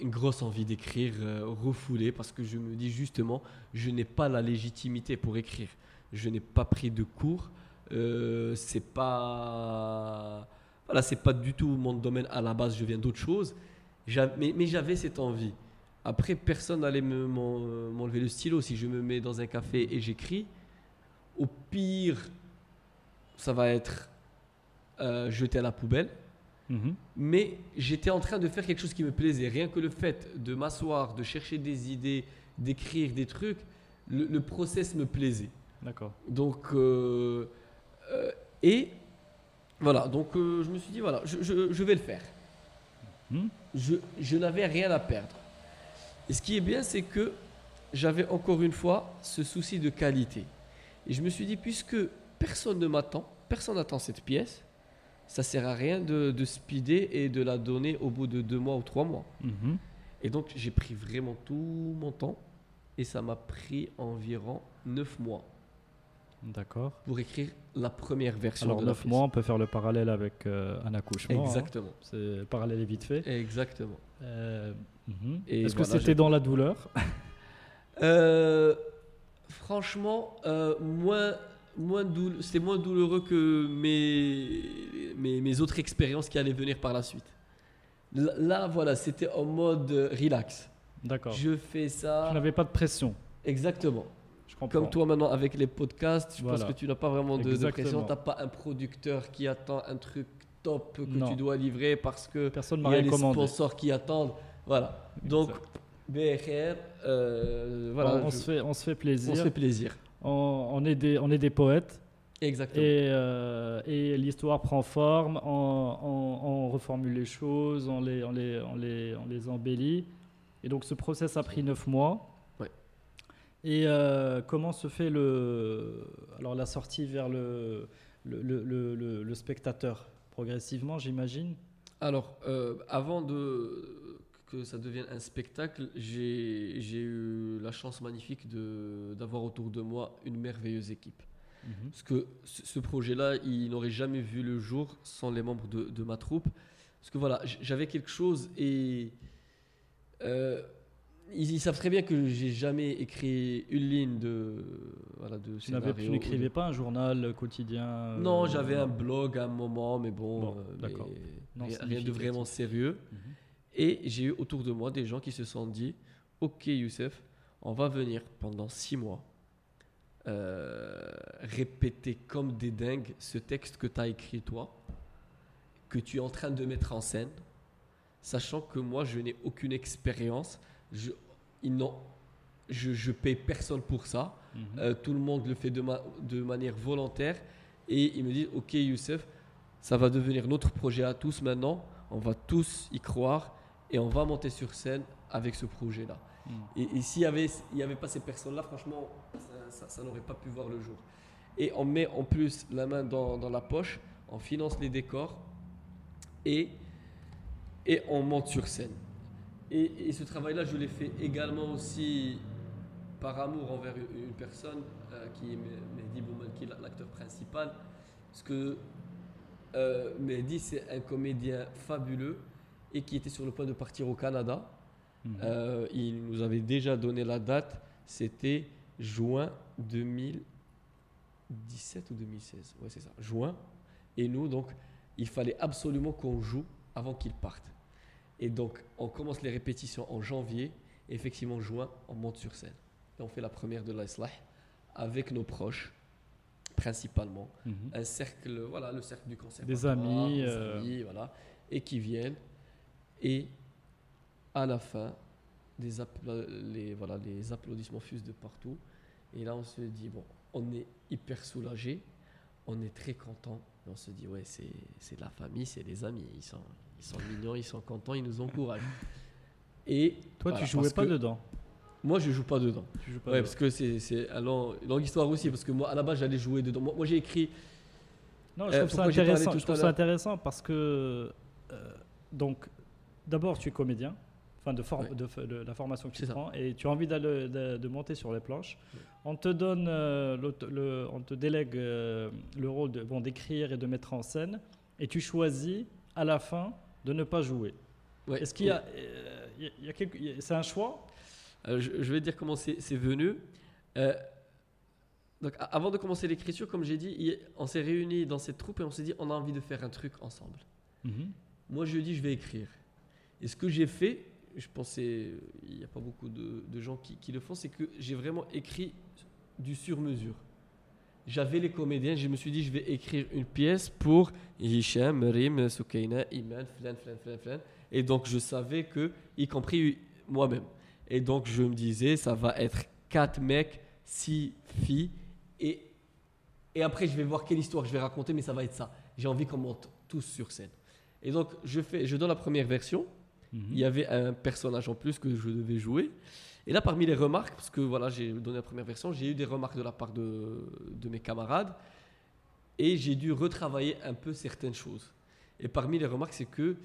une grosse envie d'écrire euh, refoulée parce que je me dis justement je n'ai pas la légitimité pour écrire. Je n'ai pas pris de cours. Euh, c'est pas voilà, c'est pas du tout mon domaine à la base. Je viens d'autre chose. Mais, mais j'avais cette envie. Après, personne n'allait me- m'en- m'enlever le stylo si je me mets dans un café et j'écris. Au pire, ça va être euh, jeté à la poubelle. Mhm. Mais j'étais en train de faire quelque chose qui me plaisait. Rien que le fait de m'asseoir, de chercher des idées, d'écrire des trucs, le, le process me plaisait. D'accord. Donc, euh, euh, et voilà, donc euh, je me suis dit, voilà, je, je- je vais le faire. Hmm. Je, je n'avais rien à perdre. Et ce qui est bien, c'est que j'avais encore une fois ce souci de qualité. Et je me suis dit, puisque personne ne m'attend, personne n'attend cette pièce, ça sert à rien de, de speeder et de la donner au bout de deux mois ou trois mois. Mhm. Et donc j'ai pris vraiment tout mon temps et ça m'a pris environ neuf mois D'accord. pour écrire la première version Alors, de la 9 pièce. mois, on peut faire le parallèle avec euh, un accouchement. hein. Exactement. C'est le parallèle est vite fait. Exactement. Euh, mhm. Est-ce que c'était dans la douleur? Euh, franchement, moins, moins doule- c'était moins douloureux que mes, mes, mes autres expériences qui allaient venir par la suite. Là, là, voilà, c'était en mode relax. D'accord. Je fais Je ça. n'avais pas de pression. Exactement. Je comprends. Comme toi maintenant avec les podcasts, je Voilà. pense que tu n'as pas vraiment de, pression. Tu n'as pas un producteur qui attend un truc top que Non. tu dois livrer parce que Personne il y a les sponsors qui attendent. Voilà. Donc. BRR, euh, voilà, on, on je- se fait, on se fait plaisir. on se fait plaisir. On, on est des, on est des poètes. Exactement. Et, euh, et l'histoire prend forme, on, on- on reformule les choses, on les, on, les, on, les, on les embellit. Et donc ce process a pris neuf mois. Ouais. Et euh, comment se fait le, alors la sortie vers le, le, le- le- le- le spectateur? Progressivement, j'imagine? Alors, euh, avant de, que ça devienne un spectacle, j'ai eu la chance magnifique d'avoir autour de moi une merveilleuse équipe. Parce que ce, projet-là, il n'aurait jamais vu le jour sans les membres de, de ma troupe. Parce que voilà, j'avais quelque chose et euh, ils, ils savent très bien que j'ai jamais écrit une ligne de voilà de Tu scénario n'écrivais de- pas un journal quotidien euh, Non, j'avais un blog à un moment, mais bon, Bon, euh, d'accord. mais Non rien, rien de vraiment sérieux. Mhm. Et j'ai eu autour de moi des gens qui se sont dit Ok, Youssef, on va venir pendant six mois euh, répéter comme des dingues ce texte que tu as écrit toi, que tu es en train de mettre en scène, sachant que moi, je n'ai aucune expérience. Je, ils n'ont- je, je paye personne pour ça. Mhm. Euh, tout le monde le fait de, ma- de manière volontaire. Et ils me disent, OK Youssef, ça va devenir notre projet à tous maintenant. On va tous y croire et on va monter sur scène avec ce projet-là. Mhm. Et, et s'il n'y avait, y avait pas ces personnes-là, franchement, ça, ça- ça n'aurait pas pu voir le jour. Et on met en plus la main dans, dans la poche, on finance les décors et, et on monte sur scène. Et, et ce travail-là, je l'ai fait également aussi par amour envers une, une personne euh, qui est Me- Mehdi Bouman, qui est la- l'acteur principal. Parce que euh, Mehdi, c'est un comédien fabuleux et qui était sur le point de partir au Canada. Euh, il nous avait déjà donné la date, c'était juin 2017 ou 2016. Ouais, c'est ça, juin. Et nous, donc, il fallait absolument qu'on joue avant qu'ils partent. Et donc, on commence les répétitions en janvier. Et effectivement, en juin, on monte sur scène. Et on fait la première de l'Islah avec nos proches, principalement. Mhm. Un cercle, voilà, le cercle du concert. Des amis, Des euh. amis, voilà. Et qui viennent. Et à la fin, des les, voilà, les applaudissements fusent de partout. Et là, on se dit, bon, on est hyper soulagé, on est très content. Et on se dit, ouais, c'est de la famille, c'est des amis. Ils sont, ils sont mignons, ils sont contents, ils nous encouragent. Et Toi, voilà, tu jouais pas dedans. Moi, je joue pas dedans. Tu joues pas Ouais, dedans. parce que c'est une longue histoire aussi. Parce que moi, à la base, j'allais jouer dedans. Moi, moi, j'ai écrit. Non, je Euh, trouve ça intéressant. Je trouve ça intéressant parce que euh, donc d'abord tu es comédien, enfin de, for- Ouais. de, la formation que tu ça. prends et tu as envie de, de monter sur les planches. On te donne euh, le, on te délègue euh, le rôle de bon d'écrire et de mettre en scène et tu choisis à la fin de ne pas jouer. Ouais. Est-ce qu'il y a, euh, y a- y c'est un choix? Euh, je, je vais te dire comment c'est venu. Donc, avant de commencer l'écriture, comme j'ai dit, on s'est réunis dans cette troupe et on s'est dit, on a envie de faire un truc ensemble. Moi, je dis, je vais écrire. Et ce que j'ai fait, je pensais, il n'y a pas beaucoup de, gens qui, le font, c'est que j'ai vraiment écrit du sur-mesure. J'avais les comédiens, je me suis dit, je vais écrire une pièce pour Hicham, Merim, Soukaina, Iman, flan, flan, flan, flan. Et donc, je savais que, y compris moi-même. Et donc, je me disais, ça va être quatre mecs, six filles. Et, et après, je vais voir quelle histoire je vais raconter, mais ça va être ça. J'ai envie qu'on monte tous sur scène. Et donc, je, fais, je donne la première version. Il y avait un personnage en plus que je devais jouer. Et là, parmi les remarques, parce que voilà, j'ai donné la première version, j'ai eu des remarques de la part de, de mes camarades. Et j'ai dû retravailler un peu certaines choses. Et parmi les remarques, c'est que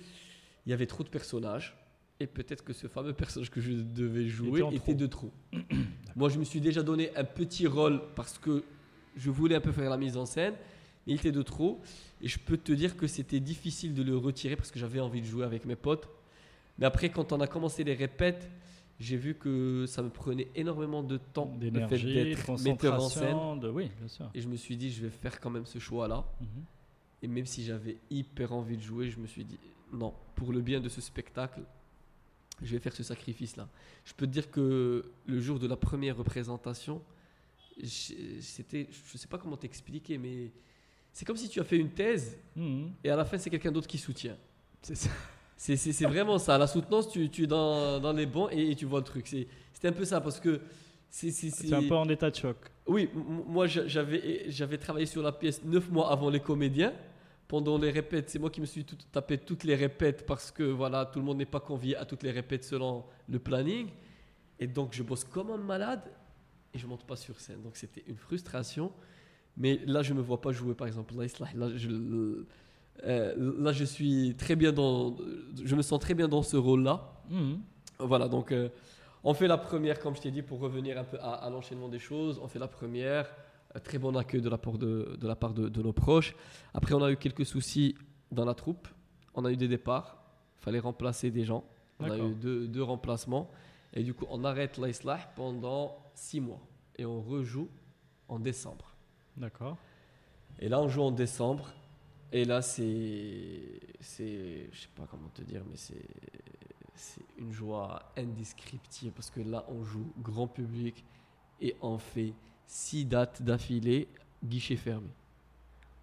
il y avait trop de personnages. Et peut-être que ce fameux personnage que je devais jouer était, trop. de trop. Moi, je me suis déjà donné un petit rôle parce que je voulais un peu faire la mise en scène. mais Il était de trop. Et je peux te dire que c'était difficile de le retirer parce que j'avais envie de jouer avec mes potes. Mais après, quand on a commencé les répètes, j'ai vu que ça me prenait énormément de temps le fait d'être metteur en scène. de oui, bien sûr. Et je me suis dit, je vais faire quand même ce choix-là. Mhm. Et même si j'avais hyper envie de jouer, je me suis dit, non, pour le bien de ce spectacle, je vais faire ce sacrifice-là. Je peux te dire que le jour de la première représentation, c'était, je sais pas comment t'expliquer, mais c'est comme si tu as fait une thèse Mhm. et à la fin, c'est quelqu'un d'autre qui soutient. C'est ça. C'est, vraiment ça. La soutenance, tu, tu es dans, dans les bancs et, et tu vois le truc. C'est, c'était un peu ça parce que c'est, un peu en état de choc. oui, moi j'a- j'avais j'avais travaillé sur la pièce neuf mois avant les comédiens. Pendant les répètes, c'est moi qui me suis tout, tapé toutes les répètes parce que voilà, tout le monde n'est pas convié à toutes les répètes selon le planning. Et donc je bosse comme un malade et je monte pas sur scène. Donc c'était une frustration. Mais là, je me vois pas jouer par exemple. Là, je, euh, là, je suis très bien dans, je me sens très bien dans ce rôle-là. Mhm. Voilà, donc euh, on fait la première, comme je t'ai dit, pour revenir un peu à, à l'enchaînement des choses. On fait la première, euh, très bon accueil de la part, de, de, la part de, de nos proches. Après, on a eu quelques soucis dans la troupe. On a eu des départs. Il fallait remplacer des gens. On a eu deux, deux remplacements. Et du coup, on arrête l'Islah pendant six mois. Et on rejoue en décembre. D'accord. Et là, on joue en décembre. Et là, c'est. c'est je sais pas comment te dire, mais c'est. C'est une joie indescriptible parce que là, on joue grand public et on fait six dates d'affilée, guichet fermé.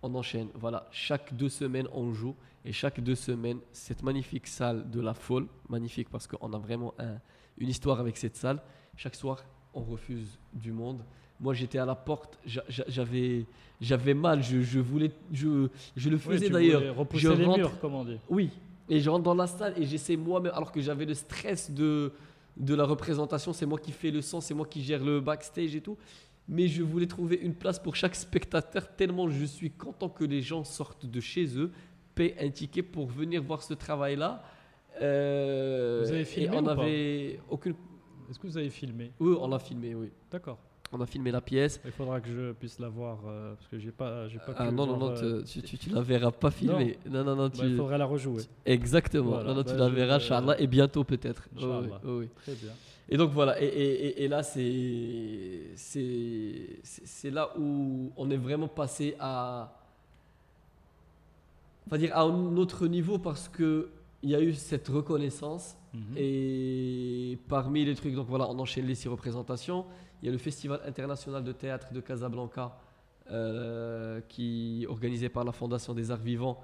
On enchaîne. Voilà, chaque deux semaines, on joue. Et chaque deux semaines, cette magnifique salle de la folle, magnifique parce qu'on a vraiment un- une histoire avec cette salle. Chaque soir, on refuse du monde. Moi, j'étais à la porte, j'a- j'a- j'avais, j'avais mal, je, je voulais, je, je le Oui, faisais tu d'ailleurs. Je les rentre- murs, comme on dit. Oui, et je rentre dans la salle et j'essaie moi-même, alors que j'avais le stress de, de la représentation, c'est moi qui fais le son, c'est moi qui gère le backstage et tout. Mais je voulais trouver une place pour chaque spectateur tellement je suis content que les gens sortent de chez eux, paient un ticket pour venir voir ce travail-là. Euh, Vous avez et filmé on ou pas aucune. Est-ce que vous avez filmé? Oui, on a filmé, oui. D'accord. On a filmé la pièce. Il faudra que je puisse la voir euh, parce que j'ai pas, j'ai pas Ah non, non, non, euh, tu, tu, tu la verras pas filmée. Non, non, non, bah, tu... il faudrait la rejouer. Exactement. Voilà, non, non, tu bah, la verras, Inch'Allah, et bientôt peut-être. Oui, Inch'Allah. oui. Très bien. Et donc voilà, et, et- là, c'est c'est- c'est c'est là où on est vraiment passé à, on va dire à un autre niveau parce que il y a eu cette reconnaissance Mhm. et parmi les trucs, donc voilà, on enchaîne les six représentations. Il y a le Festival international de théâtre de Casablanca, euh, qui organisé par la Fondation des Arts Vivants,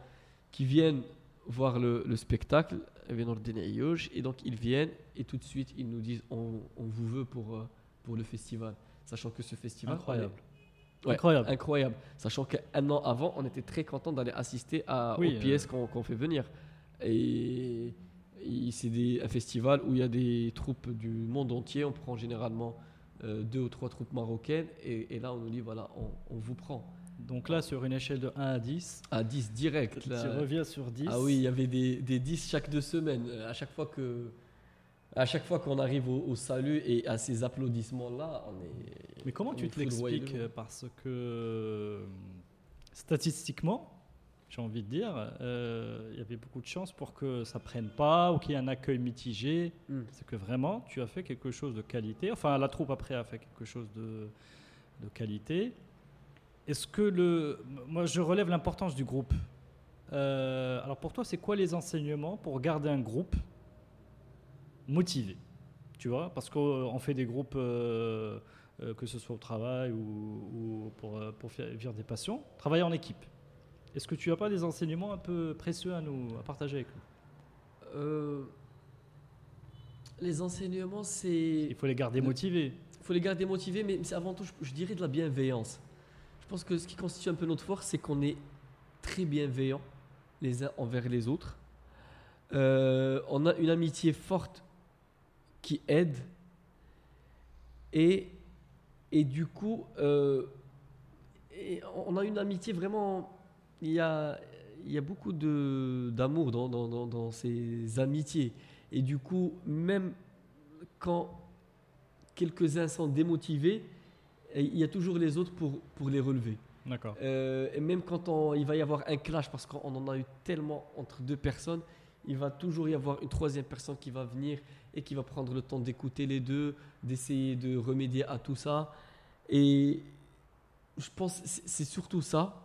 qui viennent voir le, le spectacle, et donc ils viennent et tout de suite ils nous disent on, on vous veut pour, euh, pour le festival, sachant que ce festival Incroyable. Ouais, Incroyable. incroyable, sachant qu'un an avant on était très content d'aller assister à, Oui, aux pièces qu'on qu'on fait venir et, et c'est un festival où il y a des troupes du monde entier. On prend généralement euh, deux ou trois troupes marocaines. Et, et là, on nous dit voilà, on, on vous prend. Donc là, sur une échelle de 1 à 10, À 10 direct. tu là. reviens sur 10. Ah oui, il y avait des, des 10 chaque deux semaines. Euh, À chaque fois que. À chaque fois qu'on arrive au, au salut et à ces applaudissements-là, on est. Mais comment on tu te l'expliques loin. Parce que euh, statistiquement, j'ai envie de dire, euh, il y avait beaucoup de chances pour que ça prenne pas ou qu'il y ait un accueil mitigé. Hmm. C'est que vraiment, tu as fait quelque chose de qualité. Enfin, la troupe après a fait quelque chose de, de qualité. Est-ce que le. Moi, je relève l'importance du groupe. Euh, alors, pour toi, c'est quoi les enseignements pour garder un groupe motivé Tu vois? Parce qu'on fait des groupes, euh, euh, que ce soit au travail ou, ou pour, euh, pour faire vivre des passions, travailler en équipe. Est-ce que tu n'as pas des enseignements un peu précieux à nous à partager avec nous? Euh, les enseignements, c'est. Il faut les garder motivés. Il faut les garder motivés, mais c'est avant tout, je, je dirais, de la bienveillance. Je pense que ce qui constitue un peu notre force, c'est qu'on est très bienveillants les uns envers les autres. Euh, on a une amitié forte qui aide. Et, et du coup, euh, et on a une amitié vraiment. Il y a, il y a beaucoup d'amour dans, dans, dans, dans ces amitiés. Et du coup, même quand quelques-uns sont démotivés, il y a toujours les autres pour, pour les relever. D'accord. Euh, et même quand on- il va y avoir un clash, parce qu'on en a eu tellement entre deux personnes, il va toujours y avoir une troisième personne qui va venir et qui va prendre le temps d'écouter les deux, d'essayer de remédier à tout ça. Et je pense c'est surtout ça.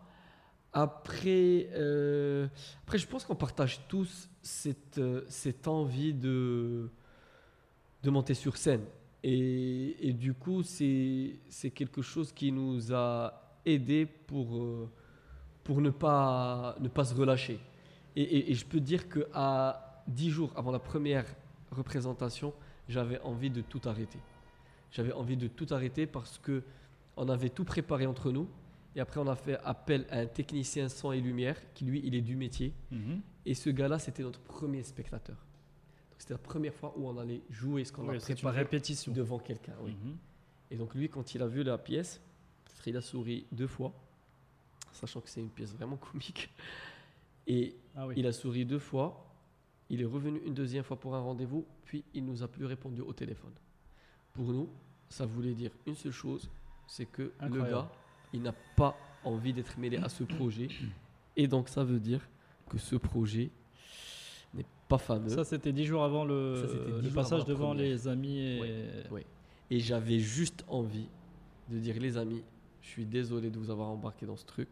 Après, euh, après je pense qu'on partage tous cette, euh, cette envie de, de monter sur scène. Et, et du coup, c'est quelque chose qui nous a aidés pour, euh, pour ne, pas, ne pas se relâcher. Et, et- je peux dire qu'à 10 jours avant la première représentation, j'avais envie de tout arrêter. J'avais envie de tout arrêter parce que on avait tout préparé entre nous. Et après, on a fait appel à un technicien son et lumière qui, lui, il est du métier. Mhm. Et ce gars-là, c'était notre premier spectateur. Donc, c'était la première fois où on allait jouer ce qu'on Ouais, a une préparé répétition. devant quelqu'un. oui. Mhm. Et donc, lui, quand il a vu la pièce, il a souri deux fois, sachant que c'est une pièce vraiment comique. Et Ah oui. il a souri deux fois. Il est revenu une deuxième fois pour un rendez-vous, puis il nous a plus répondu au téléphone. Pour nous, ça voulait dire une seule chose, c'est que le gars, il n'a pas envie d'être mêlé à ce projet. Et donc ça veut dire que ce projet n'est pas fameux. Ça, c'était dix jours avant le, Ça, passage avant devant première. les amis. Et... J'avais juste envie de dire, les amis, je suis désolé de vous avoir embarqué dans ce truc.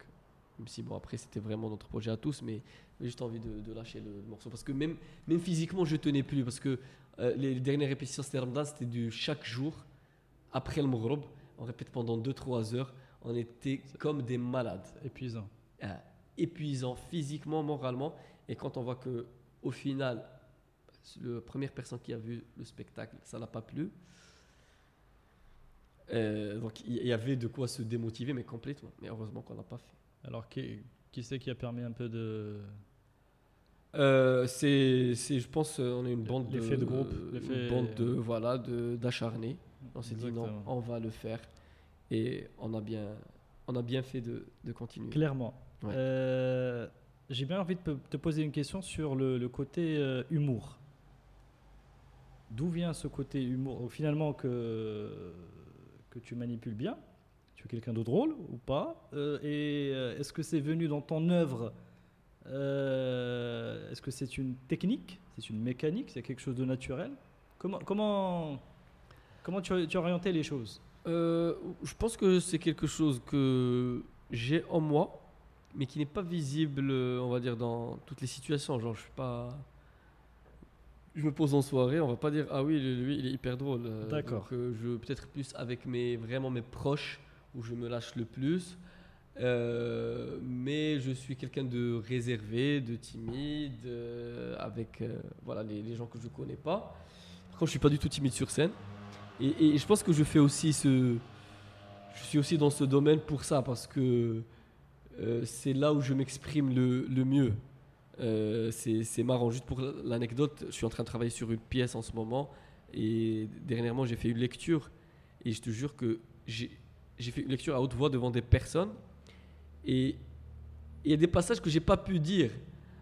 Même si, bon, après, c'était vraiment notre projet à tous, mais j'ai juste envie de, de lâcher le morceau. Parce que même, même physiquement, je tenais plus. Parce que euh, les dernières répétitions, c'était Ramadan, c'était du chaque jour, après le Maghreb. On répète pendant 2-3 heures. On était comme des malades. Épuisant. Euh, épuisant physiquement, moralement. Et quand on voit que au final, la première personne qui a vu le spectacle, ça n'a pas plu. Euh, donc il y- avait de quoi se démotiver, mais complètement. Mais heureusement qu'on n'a pas fait. Alors, qui, qui c'est qui a permis un peu de. Euh, c'est, je pense, euh, on est une bande de, de groupe, une bande de voilà, de, d'acharnés. On s'est dit non, on va le faire, et on a bien, on a bien fait de, de continuer. Clairement. Ouais. Euh, J'ai bien envie de te poser une question sur le, le côté euh, humour. D'où vient ce côté humour? Finalement, que, que tu manipules bien? Tu es quelqu'un de drôle ou pas? Euh, Et est-ce que c'est venu dans ton œuvre? Est-ce que c'est une technique? C'est une mécanique? C'est quelque chose de naturel? Comment, comment, comment tu as orienté les choses? Euh, je pense que c'est quelque chose que j'ai en moi mais qui n'est pas visible, euh, on va dire, dans toutes les situations. Genre, je suis pas. Je me pose en soirée, on va pas dire ah oui lui il est hyper drôle. Euh, D'accord. euh, je peut-être plus avec mes vraiment mes proches où je me lâche le plus. Euh, mais je suis quelqu'un de réservé, de timide, euh, avec euh, voilà les, les gens que je connais pas. Par contre, je suis pas du tout timide sur scène. Et, je pense que je fais aussi ce, je suis aussi dans ce domaine pour ça parce que euh, c'est là où je m'exprime le, mieux. Euh, c'est marrant. Juste pour l'anecdote, je suis en train de travailler sur une pièce en ce moment et dernièrement j'ai fait une lecture et je te jure que j'ai fait une lecture à haute voix devant des personnes et il y a des passages que j'ai pas pu dire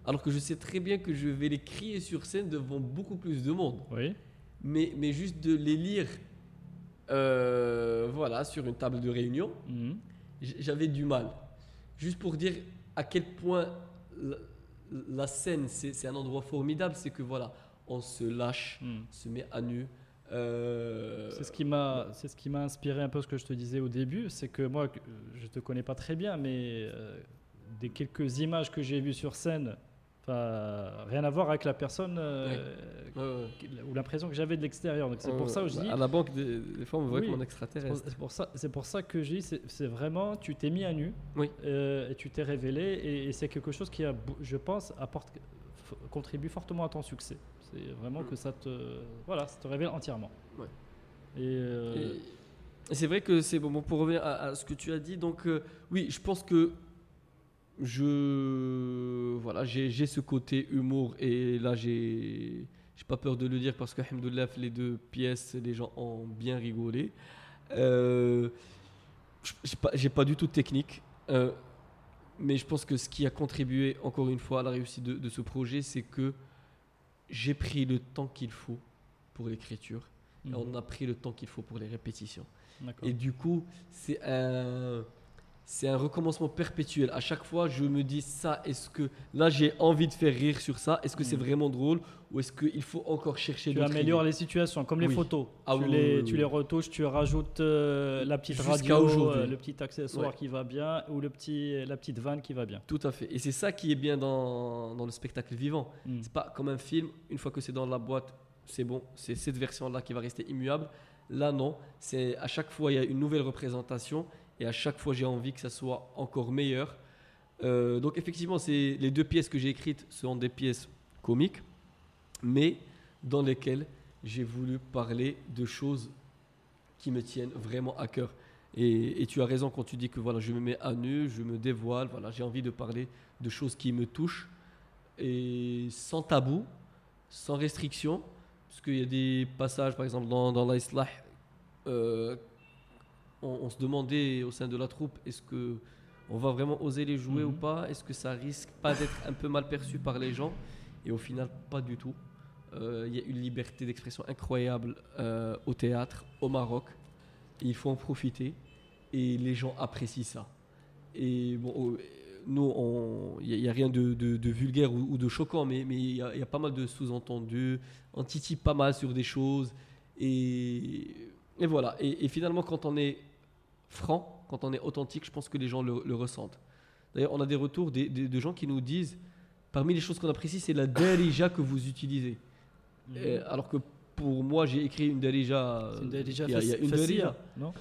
alors que je sais très bien que je vais les crier sur scène devant beaucoup plus de monde Oui. Mais, mais juste de les lire euh, voilà, sur une table de réunion, Mhm. j'avais du mal. Juste pour dire à quel point la, la scène, c'est un endroit formidable, c'est que voilà, on se lâche, Mhm. se met à nu. euh, C'est ce qui m'a, c'est ce qui m'a inspiré un peu ce que je te disais au début, c'est que moi, je te connais pas très bien, mais euh, des quelques images que j'ai vues sur scène, enfin, rien à voir avec la personne euh, ouais, ouais. qui- ou l'impression que j'avais de l'extérieur. Donc c'est pour ça que je dis, À la banque, des, des fois, on me voit Oui. comme un extraterrestre. c'est pour ça, c'est pour ça que je dis, c'est, vraiment, tu t'es mis à nu, Oui. euh, et tu t'es révélé, et, et c'est quelque chose qui a, je pense, apporte, contribue fortement à ton succès. C'est vraiment que ça te, voilà, ça te révèle entièrement. Et, euh, Et- c'est vrai que c'est bon, bon, pour revenir à, à ce que tu as dit. Donc oui, je pense que je voilà, j'ai ce côté humour et là j'ai j'ai pas peur de le dire parce que les deux pièces, les gens ont bien rigolé. Euh, je- j'ai pas du tout de technique. euh, mais je pense que ce qui a contribué encore une fois à la réussite de, de ce projet, c'est que j'ai pris le temps qu'il faut pour l'écriture et mhm. on a pris le temps qu'il faut pour les répétitions. Et du coup, c'est un, c'est un recommencement perpétuel. À chaque fois, je me dis ça, est-ce que là j'ai envie de faire rire sur ça? Est-ce que c'est Mm. vraiment drôle? Ou est-ce qu'il faut encore chercher Tu améliores les situations, comme les Oui. photos. Ah tu oui, les, oui, tu les retouches, tu rajoutes euh, la petite radio, euh, le petit accessoire Ouais. qui va bien, ou le petit, la petite vanne qui va bien. Tout à fait. Et c'est ça qui est bien dans, dans le spectacle vivant. Mm. C'est pas comme un film, une fois que c'est dans la boîte, c'est bon, c'est cette version-là qui va rester immuable. Là, non. C'est à chaque fois, il y a une nouvelle représentation et à chaque fois, j'ai envie que ça soit encore meilleur. Euh, donc, effectivement, c'est les deux pièces que j'ai écrites sont des pièces comiques, mais dans lesquelles j'ai voulu parler de choses qui me tiennent vraiment à cœur. Et, tu as raison quand tu dis que voilà, je me mets à nu, je me dévoile, voilà, j'ai envie de parler de choses qui me touchent et sans tabou, sans restriction, parce qu'il y a des passages, par exemple, dans, dans l'Islah, euh, on, on se demandait au sein de la troupe, est-ce que on va vraiment oser les jouer Mhm. ou pas? Est-ce que ça risque pas d'être un peu mal perçu par les gens? Et au final, pas du tout. Euh, Il y a une liberté d'expression incroyable euh, au théâtre, au Maroc. Et il faut en profiter. Et les gens apprécient ça. Et bon, oh, nous, il n'y a, rien de, de- de vulgaire ou, ou de choquant, mais mais il y, a- y a pas mal de sous-entendus. On titille pas mal sur des choses. Et, et voilà. Et, et finalement, quand on est franc, quand on est authentique, je pense que les gens le, le ressentent. D'ailleurs, on a des retours de gens qui nous disent parmi les choses qu'on apprécie, c'est la darija que vous utilisez. Euh, alors que pour moi, j'ai écrit une darija. C'est une darija il y a- il y a faci- une darija. non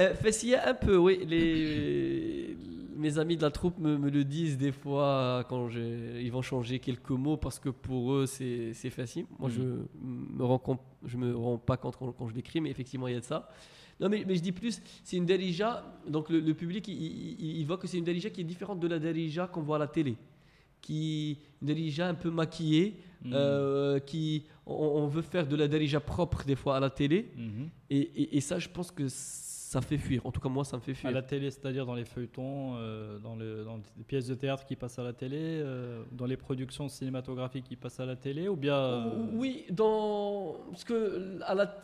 Euh, Fessia, un peu, oui. Les, mes amis de la troupe me, me le disent des fois quand ils vont changer quelques mots parce que pour eux c'est facile. Moi Mhm. je me rends compte, je me rends pas compte quand, quand je l'écris, mais effectivement il y a de ça. Non mais, mais je dis plus, c'est une darija, donc le, le public il, il- il voit que c'est une darija qui est différente de la darija qu'on voit à la télé. Qui, une darija un peu maquillée, euh, qui, on, on veut faire de la darija propre des fois à la télé. Mhm. Et, et- et ça, je pense que ça fait fuir. En tout cas, moi, ça me fait À fuir. la télé, c'est-à-dire dans les feuilletons, euh, dans, le, dans les pièces de théâtre qui passent à la télé, euh, dans les productions cinématographiques qui passent à la télé, ou bien Oui, dans parce que à la,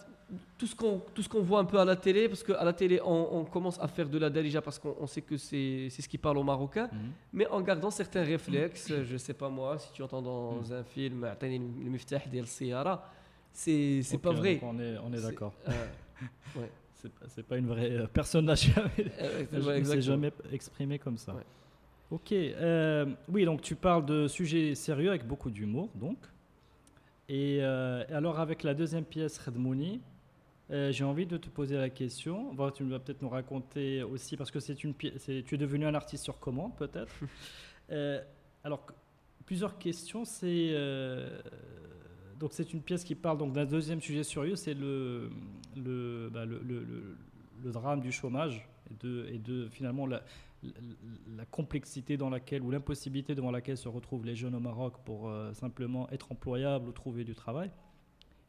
tout ce qu'on tout ce qu'on voit un peu à la télé parce qu'à la télé on, commence à faire de la darija parce qu'on sait que c'est ce qui parle aux Marocains. Mhm. Mais en gardant certains réflexes je sais pas moi si tu entends dans mhm. un film le miftah c'est c'est pas vrai. on est on est d'accord. euh, ouais. c'est pas une vraie euh, personne n'a jamais euh, ouais, jamais exprimé comme ça. Ok euh, oui donc tu parles de sujets sérieux avec beaucoup d'humour donc. Et alors avec la deuxième pièce Redmouni euh, j'ai envie de te poser la question. Bon, tu vas peut-être nous raconter aussi, parce que c'est une tu es devenu un artiste sur commande, peut-être. Euh, alors, plusieurs questions. C'est euh, donc c'est une pièce qui parle donc d'un deuxième sujet sérieux, c'est le le, bah, le, le- le- le drame du chômage et de, et de finalement la, la, la complexité dans laquelle ou l'impossibilité devant laquelle se retrouvent les jeunes au Maroc pour simplement être employables ou trouver du travail.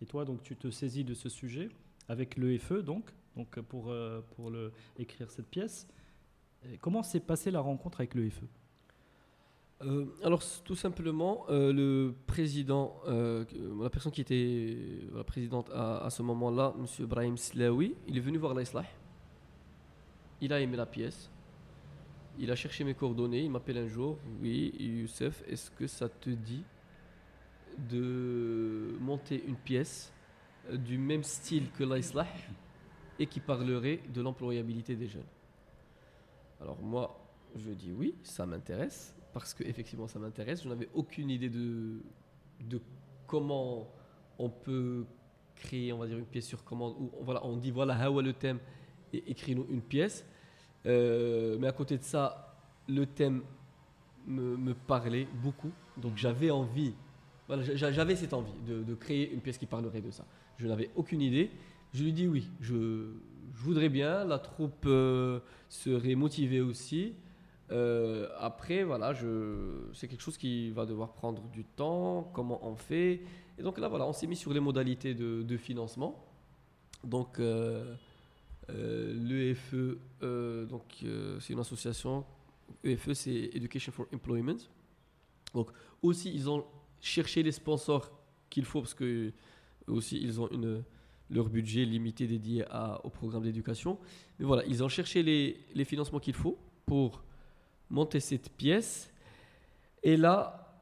Et toi, donc, tu te saisis de ce sujet avec l'EFE, donc, donc pour, euh, pour le, écrire cette pièce. Comment s'est passée la rencontre avec l'EFE Euh, alors, tout simplement, euh, le président, euh, la personne qui était euh, la présidente à, à ce moment-là, M. Brahim Slaoui, il est venu voir l'Islah. Il a aimé la pièce. Il a cherché mes coordonnées. Il m'appelle un jour. Oui, Youssef, est-ce que ça te dit de monter une pièce euh, du même style que l'Islah et qui parlerait de l'employabilité des jeunes Alors, moi, je dis oui, ça m'intéresse parce que effectivement ça m'intéresse. Je n'avais aucune idée de, de comment on peut créer, on va dire, une pièce sur commande. Où, voilà, on dit voilà, hawa le thème et écris-nous une pièce. Euh, mais à côté de ça, le thème me, me parlait beaucoup. Donc j'avais envie, voilà, j'a- j'avais cette envie de, de créer une pièce qui parlerait de ça. Je n'avais aucune idée. Je lui dis oui, je, voudrais bien. La troupe euh, serait motivée aussi. Euh, après, voilà, c'est quelque chose qui va devoir prendre du temps, comment on fait? Et donc là, voilà, on s'est mis sur les modalités de, financement. Donc, euh, euh, l'EFE, donc, c'est une association. EFE, c'est Education for Employment. Donc, aussi, ils ont cherché les sponsors qu'il faut parce que eux aussi, ils ont une, leur budget limité dédié à, au programme d'éducation. Mais voilà, ils ont cherché les, les financements qu'il faut pour monter cette pièce. Et là,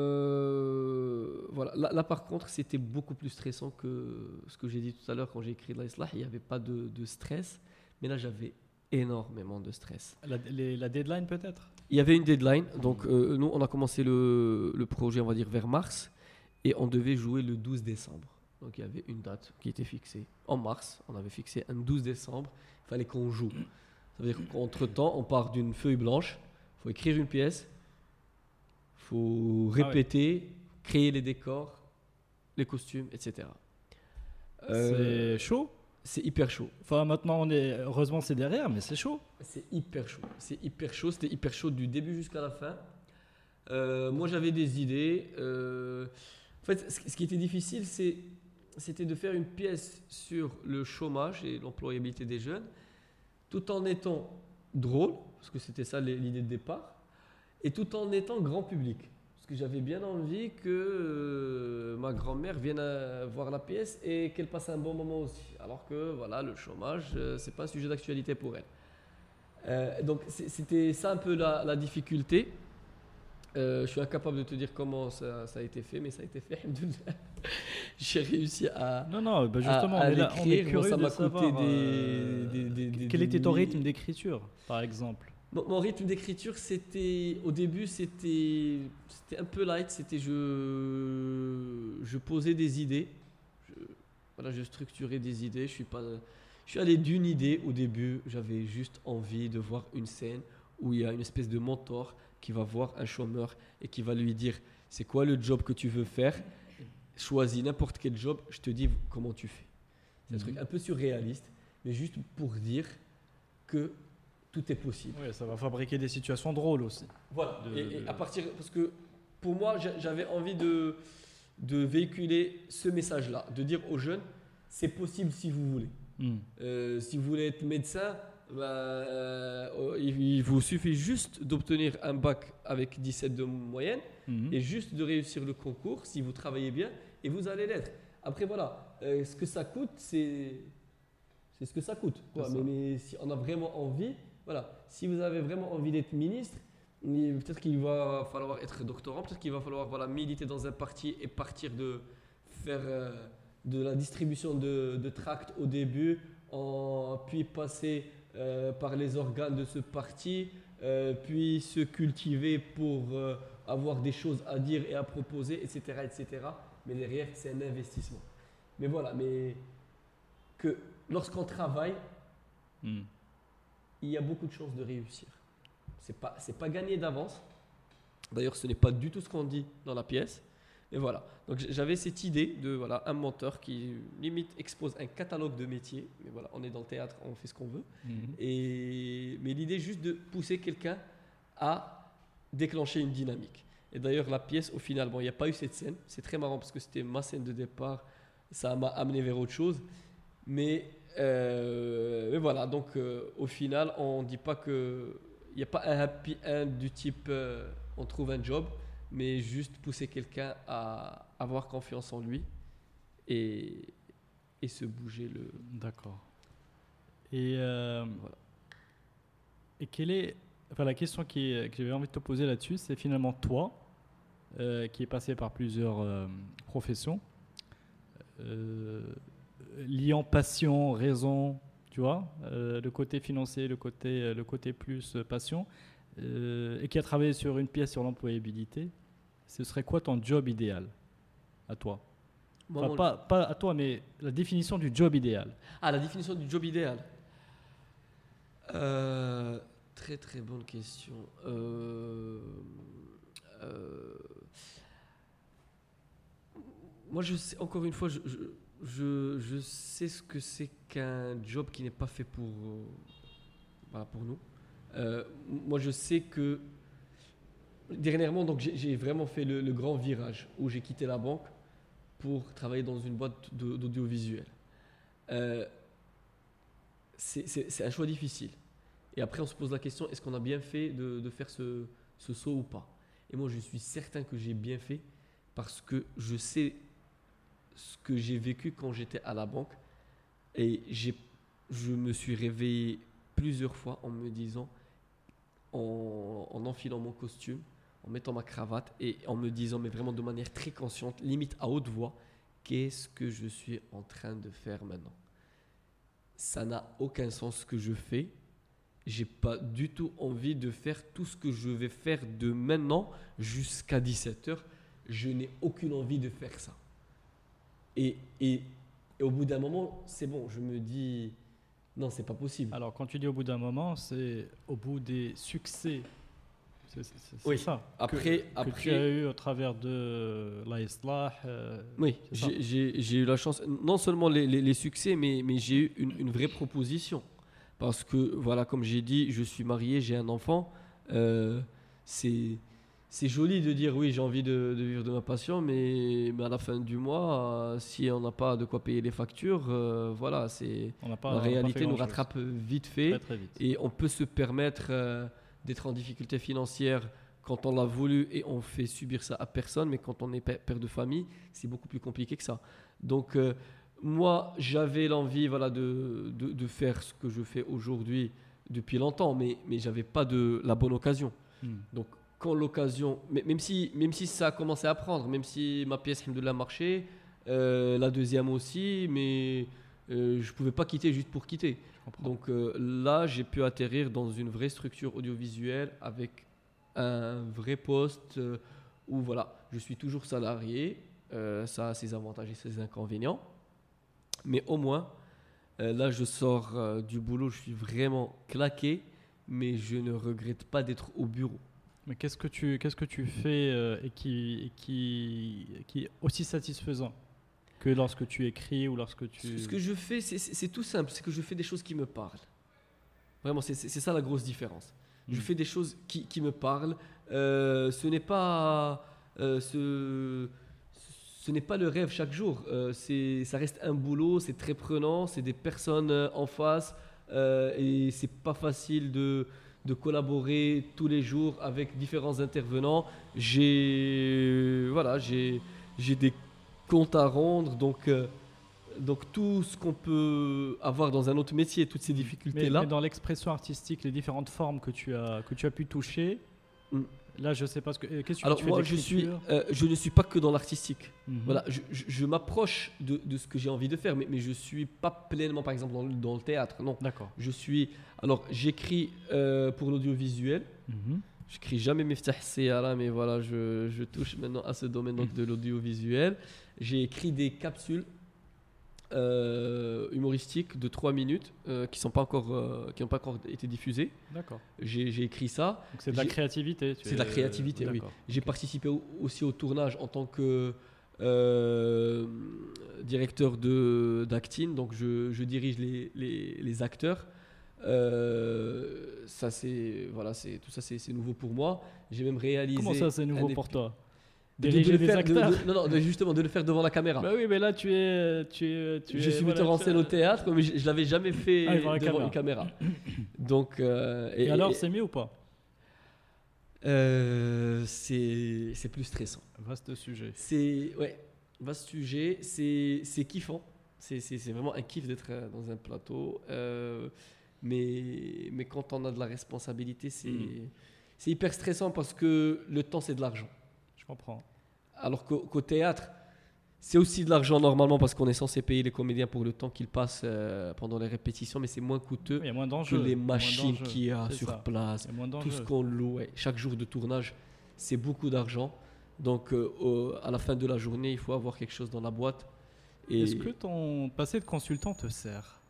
euh, voilà, là, là, par contre, c'était beaucoup plus stressant que ce que j'ai dit tout à l'heure quand j'ai écrit l'Islah. Il n'y avait pas de, de stress, mais là, j'avais énormément de stress. la, les- la deadline peut-être? Il y avait une deadline, donc euh, nous, on a commencé le, le projet, on va dire, vers mars, et on devait jouer le 12 décembre. Donc il y avait une date qui était fixée. En mars, on avait fixé un 12 décembre, il fallait qu'on joue. Ça veut dire qu'entre-temps, on part d'une feuille blanche, il faut écrire une pièce, il faut Ah ouais. répéter, créer les décors, les costumes, etc. Euh, C'est chaud? c'est hyper chaud. Enfin, maintenant, on est heureusement c'est derrière, mais c'est chaud. C'est hyper chaud. C'est hyper chaud. C'était hyper chaud du début jusqu'à la fin. Euh, moi, j'avais des idées. Euh, en fait, ce qui était difficile, c'était de faire une pièce sur le chômage et l'employabilité des jeunes, tout en étant drôle, parce que c'était ça l'idée de départ, et tout en étant grand public. Parce que j'avais bien envie que euh, ma grand-mère vienne euh, voir la pièce et qu'elle passe un bon moment aussi. Alors que voilà, le chômage, euh, c'est pas un sujet d'actualité pour elle. Euh, donc c'était ça un peu la difficulté. Euh, je suis incapable de te dire comment ça, ça a été fait, mais ça a été fait. J'ai réussi à, Non, non, bah à- justement, à on est là, on est. Bon, ça de m'a coûté savoir. des- euh, des- des- des- quel était ton rythme d'écriture, par exemple Mon, mon rythme d'écriture, c'était au début, c'était c'était un peu light. C'était je je posais des idées. Je, voilà, je structurais des idées. Je suis pas je suis allé d'une idée au début. J'avais juste envie de voir une scène où il y a une espèce de mentor qui va voir un chômeur et qui va lui dire c'est quoi le job que tu veux faire? Choisis n'importe quel job. Je te dis comment tu fais. C'est un Mhm. truc un peu surréaliste, mais juste pour dire que tout est possible. Oui, ça va fabriquer des situations drôles aussi. Voilà. de- et, et de- à partir, parce que pour moi, j'a- j'avais envie de, de véhiculer ce message-là, de dire aux jeunes, c'est possible si vous voulez. Hmm. Euh, si vous voulez être médecin, bah, euh, il, il vous suffit juste d'obtenir un bac avec 17 de moyenne Mhm. et juste de réussir le concours si vous travaillez bien et vous allez l'être. Après voilà, euh, ce que ça coûte, c'est ce que ça coûte. quoi. C'est ça. Mais, mais si on a vraiment envie, voilà, si vous avez vraiment envie d'être ministre, peut-être qu'il va falloir être doctorant, peut-être qu'il va falloir voilà, militer dans un parti et partir de faire euh, de la distribution de, de tracts au début, en, puis passer euh, par les organes de ce parti, euh, puis se cultiver pour euh, avoir des choses à dire et à proposer, etc. etc. Mais derrière, c'est un investissement. Mais voilà, mais que lorsqu'on travaille, Hmm. il y a beaucoup de chances de réussir. C'est pas, c'est pas gagné d'avance. D'ailleurs, ce n'est pas du tout ce qu'on dit dans la pièce. Et voilà. Donc j'avais cette idée de voilà un menteur qui limite expose un catalogue de métiers. Mais voilà, on est dans le théâtre, on fait ce qu'on veut. Mhm. Et mais l'idée juste de pousser quelqu'un à déclencher une dynamique. Et d'ailleurs la pièce au final, bon, il n'y a pas eu cette scène. C'est très marrant parce que c'était ma scène de départ. Ça m'a amené vers autre chose. Mais, euh, mais voilà, donc euh, au final, on ne dit pas que il n'y a pas un happy end du type euh, on trouve un job, mais juste pousser quelqu'un à avoir confiance en lui et, et se bouger le. D'accord. Et, euh, Voilà. et quelle est. Enfin, la question qui est- que j'avais envie de te poser là-dessus, c'est finalement toi, euh, qui est passé par plusieurs euh, professions, liant passion, raison, tu vois, le côté financier, le côté, le côté plus passion, et qui a travaillé sur une pièce sur l'employabilité, ce serait quoi ton job idéal à toi? Moi, Enfin, mon- pas, pas à toi, mais la définition du job idéal. Ah, la définition du job idéal. Euh, très très bonne question. Euh, euh, moi, je sais, encore une fois, je, je, je- je sais ce que c'est qu'un job qui n'est pas fait pour, voilà, pour nous. Moi, je sais que dernièrement, donc j'ai vraiment fait le, grand virage où j'ai quitté la banque pour travailler dans une boîte d'audiovisuel. Euh, c'est un choix difficile. Et après, on se pose la question est-ce qu'on a bien fait de, faire ce, saut ou pas? Et moi, je suis certain que j'ai bien fait parce que je sais ce que j'ai vécu quand j'étais à la banque. Et je me suis réveillé plusieurs fois en me disant, en enfilant mon costume, en mettant ma cravate et en me disant, mais vraiment de manière très consciente, limite à haute voix, qu'est-ce que je suis en train de faire maintenant? Ça n'a aucun sens ce que je fais. J'ai pas du tout envie de faire tout ce que je vais faire de maintenant jusqu'à 17h. Je n'ai aucune envie de faire ça. Et, et, et au bout d'un moment, c'est bon, je me dis, non, c'est pas possible. Alors, quand tu dis au bout d'un moment, c'est au bout des succès. C'est c'est- c'est Oui. ça. Après, que, que après, tu as eu au travers de l'Aislah. euh, Oui, j'ai- j'ai j'ai eu la chance, non seulement les, les- les succès, mais, mais j'ai eu une, une vraie proposition. Parce que, voilà, comme j'ai dit, je suis marié, j'ai un enfant. Euh, c'est c'est joli de dire oui, j'ai envie de, de vivre de ma passion, mais, mais à la fin du mois, euh, si on n'a pas de quoi payer les factures, euh, voilà, c'est on pas. la on réalité nous rattrape vite fait. Très, très vite. Et on peut se permettre d'être en difficulté financière quand on l'a voulu et on fait subir ça à personne, mais quand on est pè- père de famille, c'est beaucoup plus compliqué que ça. Donc, euh, moi, j'avais l'envie voilà, de, de, de faire ce que je fais aujourd'hui depuis longtemps, mais, mais j'avais pas de la bonne occasion. Hmm. Donc, quand l'occasion, même si, même si ça a commencé à prendre, même si ma pièce de la marché, euh, la deuxième aussi, mais euh, je pouvais pas quitter juste pour quitter. Donc euh, là, j'ai pu atterrir dans une vraie structure audiovisuelle avec un vrai poste euh, où voilà, je suis toujours salarié. euh, ça a ses avantages et ses inconvénients. Mais au moins, là, je sors du boulot, je suis vraiment claqué, mais je ne regrette pas d'être au bureau. Mais qu'est-ce que tu, qu'est-ce que tu fais et, qui, et qui, qui est aussi satisfaisant que lorsque tu écris ou lorsque tu. Ce que je fais, c'est- tout simple, c'est que je fais des choses qui me parlent. Vraiment, c'est ça la grosse différence. Je Mm. fais des choses qui, qui me parlent. Euh, ce n'est pas euh, ce, ce n'est pas le rêve chaque jour. Euh, c'est ça reste un boulot, c'est très prenant, c'est des personnes en face euh, et c'est pas facile de de collaborer tous les jours avec différents intervenants. J'ai voilà, j'ai j'ai des comptes à rendre, donc euh, donc tout ce qu'on peut avoir dans un autre métier, toutes ces mais, difficultés là. mais dans l'expression artistique, les différentes formes que tu as, que tu as pu toucher, Mm. Là, je sais pas ce que. euh, Qu'est-ce que Alors tu fais moi, je suis, euh, je ne suis pas que dans l'artistique. Mhm. Voilà, je, je- je m'approche de, de ce que j'ai envie de faire, mais, mais je suis pas pleinement, par exemple, dans, le- dans le théâtre. Non, D'accord. je suis. Alors, j'écris euh, pour l'audiovisuel. Mhm. J'écris jamais Miftah Seyara, mais voilà, je, je touche maintenant à ce domaine donc, de l'audiovisuel. J'ai écrit des capsules euh, humoristiques de 3 minutes euh, qui n'ont pas, encore, euh, qui pas encore été diffusées. D'accord. J'ai écrit ça. C'est de la J'ai- créativité. tu C'est de la créativité, oui. J'ai participé au- aussi au tournage en tant que directeur de d'acting, donc je, je dirige les, les, les acteurs. Ça c'est voilà, c'est tout ça c'est nouveau pour moi. J'ai même réalisé. Comment ça, c'est nouveau pour épi- de- de- de Diriger le des faire- de- acteurs de- non, non, de- justement de le faire devant la caméra. Bah oui, mais là, tu es. Tu es tu je es- suis voilà, metteur en scène au théâtre, mais je, je l'avais jamais fait Ah, devant devant, la une caméra. Donc euh, Et, alors, c'est mieux ou pas? Euh, c'est c'est plus stressant. Vaste sujet. C'est ouais, vaste sujet. C'est c'est kiffant. C'est c'est- c'est vraiment un kiff d'être euh, dans un plateau. Euh, mais mais quand on a de la responsabilité, c'est Mm. c'est hyper stressant parce que le temps c'est de l'argent. Je comprends. Alors qu'au théâtre, c'est aussi de l'argent normalement parce qu'on est censé payer les comédiens pour le temps qu'ils passent euh, pendant les répétitions, mais c'est moins coûteux moins que les machines qu'il y a sur ça. place a tout ce qu'on loue, ouais. chaque jour de tournage, c'est beaucoup d'argent. Donc, euh, à la fin de la journée, il faut avoir quelque chose dans la boîte. Est-ce que ton passé de consultant te sert?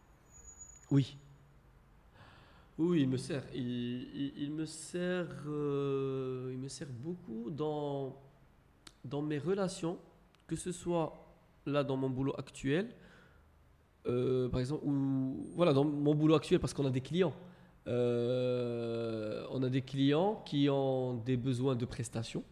Oui, oui, il me sert. Il, il- il me sert, euh, il me sert beaucoup dans dans mes relations, que ce soit là dans mon boulot actuel, euh, par exemple, ou voilà dans mon boulot actuel parce qu'on a des clients. Euh, on a des clients qui ont des besoins de prestations.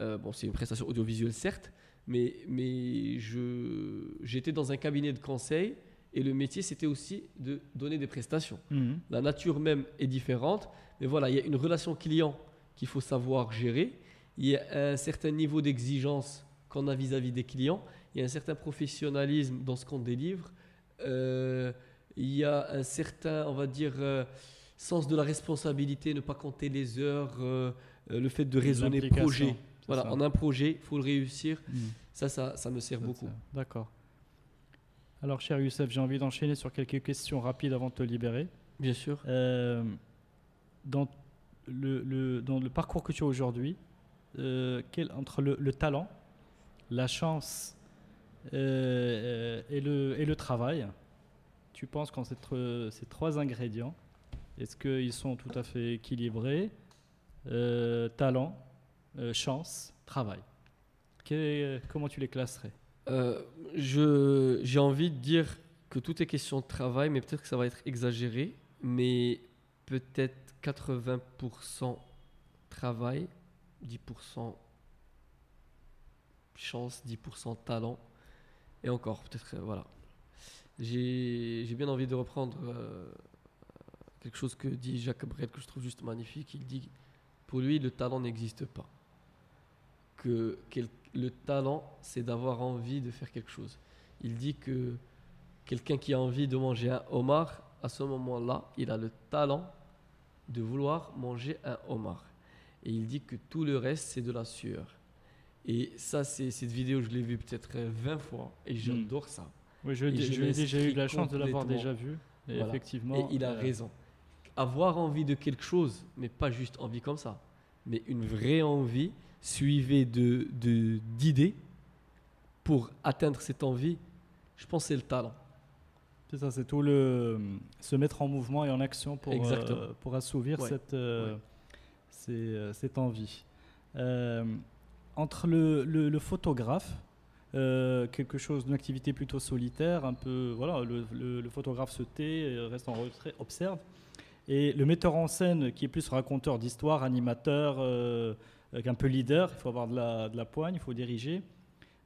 Euh, bon, c'est une prestation audiovisuelle certes, mais mais je j'étais dans un cabinet de conseil et le métier c'était aussi de donner des prestations. Mhm. La nature même est différente, mais voilà, il y a une relation client qu'il faut savoir gérer. Il y a un certain niveau d'exigence qu'on a vis-à-vis des clients. Il y a un certain professionnalisme dans ce qu'on délivre. Euh, il y a un certain, on va dire, euh, sens de la responsabilité, ne pas compter les heures, euh, le fait de raisonner projet. Voilà, ça. on a un projet, il faut le réussir. Mhm. Ça, ça, ça me sert Ça beaucoup. D'accord. Alors, cher Youssef, j'ai envie d'enchaîner sur quelques questions rapides avant de te libérer. Bien sûr. Dans, le, le- dans le parcours que tu as aujourd'hui, euh, quel- entre le, le talent, la chance euh, et, le, et le travail, tu penses qu'en ces, tr- ces trois ingrédients, est-ce qu'ils sont tout à fait équilibrés Euh, Talent, euh, chance, travail? Comment tu les classerais? Euh, j'ai envie de dire que tout est question de travail, mais peut-être que ça va être exagéré. Mais peut-être 80% travail, 10% chance, 10% talent. Et encore, peut-être, voilà. J'ai bien envie de reprendre euh, quelque chose que dit Jacques Brel, que je trouve juste magnifique. Il dit, pour lui, le talent n'existe pas. Que le talent, c'est d'avoir envie de faire quelque chose. Il dit que quelqu'un qui a envie de manger un homard, à ce moment-là, il a le talent de vouloir manger un homard. Et il dit que tout le reste, c'est de la sueur. Et ça, c'est cette vidéo, je l'ai vue peut-être euh, 20 fois, et j'adore ça. Oui, je, l'ai déjà eu la chance de l'avoir déjà vu. Et Voilà. effectivement. Et il a euh, raison. Avoir envie de quelque chose, mais pas juste envie comme ça, mais une vraie envie suivie de de- d'idées pour atteindre cette envie, je pense c'est le talent. C'est ça, c'est tout le se mettre en mouvement et en action pour, euh, pour assouvir Ouais. cette, euh, Ouais. Ces, euh, cette envie. Euh, entre le, le- photographe, euh, quelque chose d'une activité plutôt solitaire, un peu, voilà, le, le- photographe se tait, reste en retrait, observe, et le metteur en scène qui est plus raconteur d'histoire, animateur, un peu leader, il faut avoir de la, de la poigne, il faut diriger.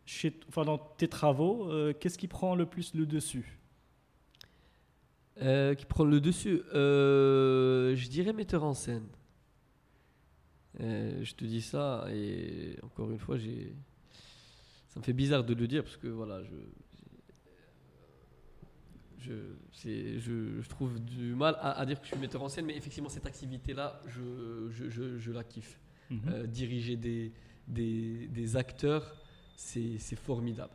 Chez, enfin, dans tes travaux, qu'est-ce qui prend le plus le dessus? Qui prend le dessus Je dirais metteur en scène. Euh, je te dis ça et encore une fois, j'ai. Ça me fait bizarre de le dire parce que voilà, je. Je, c'est- je, je trouve du mal à, à dire que je suis metteur en scène, mais effectivement, cette activité-là, je, je, je, la kiffe. Mhm. euh, diriger des, des, des acteurs, c'est c'est formidable.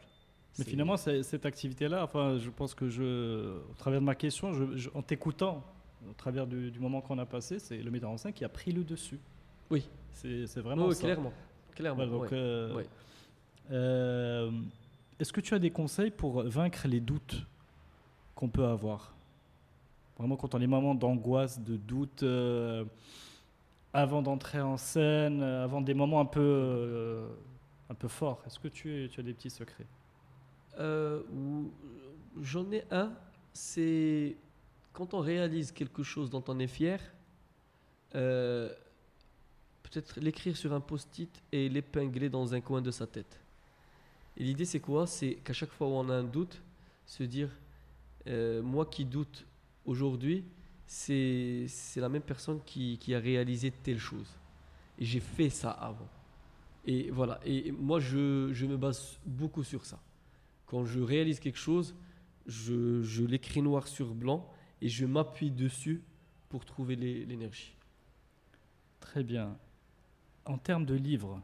Mais C'est- finalement, cette activité-là, enfin, je pense que je, au travers de ma question, je- je- en t'écoutant, au travers du, du moment qu'on a passé, c'est le metteur en scène qui a pris le dessus. Oui. C'est vraiment ça. clairement. clairement Voilà, donc, ouais. euh, Ouais. euh, Est-ce que tu as des conseils pour vaincre les doutes qu'on peut avoir? Vraiment, quand on a des moments d'angoisse, de doute, euh, avant d'entrer en scène, avant des moments un peu, un peu forts, est-ce que tu, tu as des petits secrets? J'en ai un, c'est quand on réalise quelque chose dont on est fier, peut-être l'écrire sur un post-it et l'épingler dans un coin de sa tête. Et l'idée c'est quoi? C'est qu'à chaque fois où on a un doute, se dire, euh, moi qui doute aujourd'hui, c'est la même personne qui, qui a réalisé telle chose. Et j'ai fait ça avant. Et voilà, et moi je, je me base beaucoup sur ça. Quand je réalise quelque chose, je, je l'écris noir sur blanc et je m'appuie dessus pour trouver l'énergie. Très bien. En termes de livres,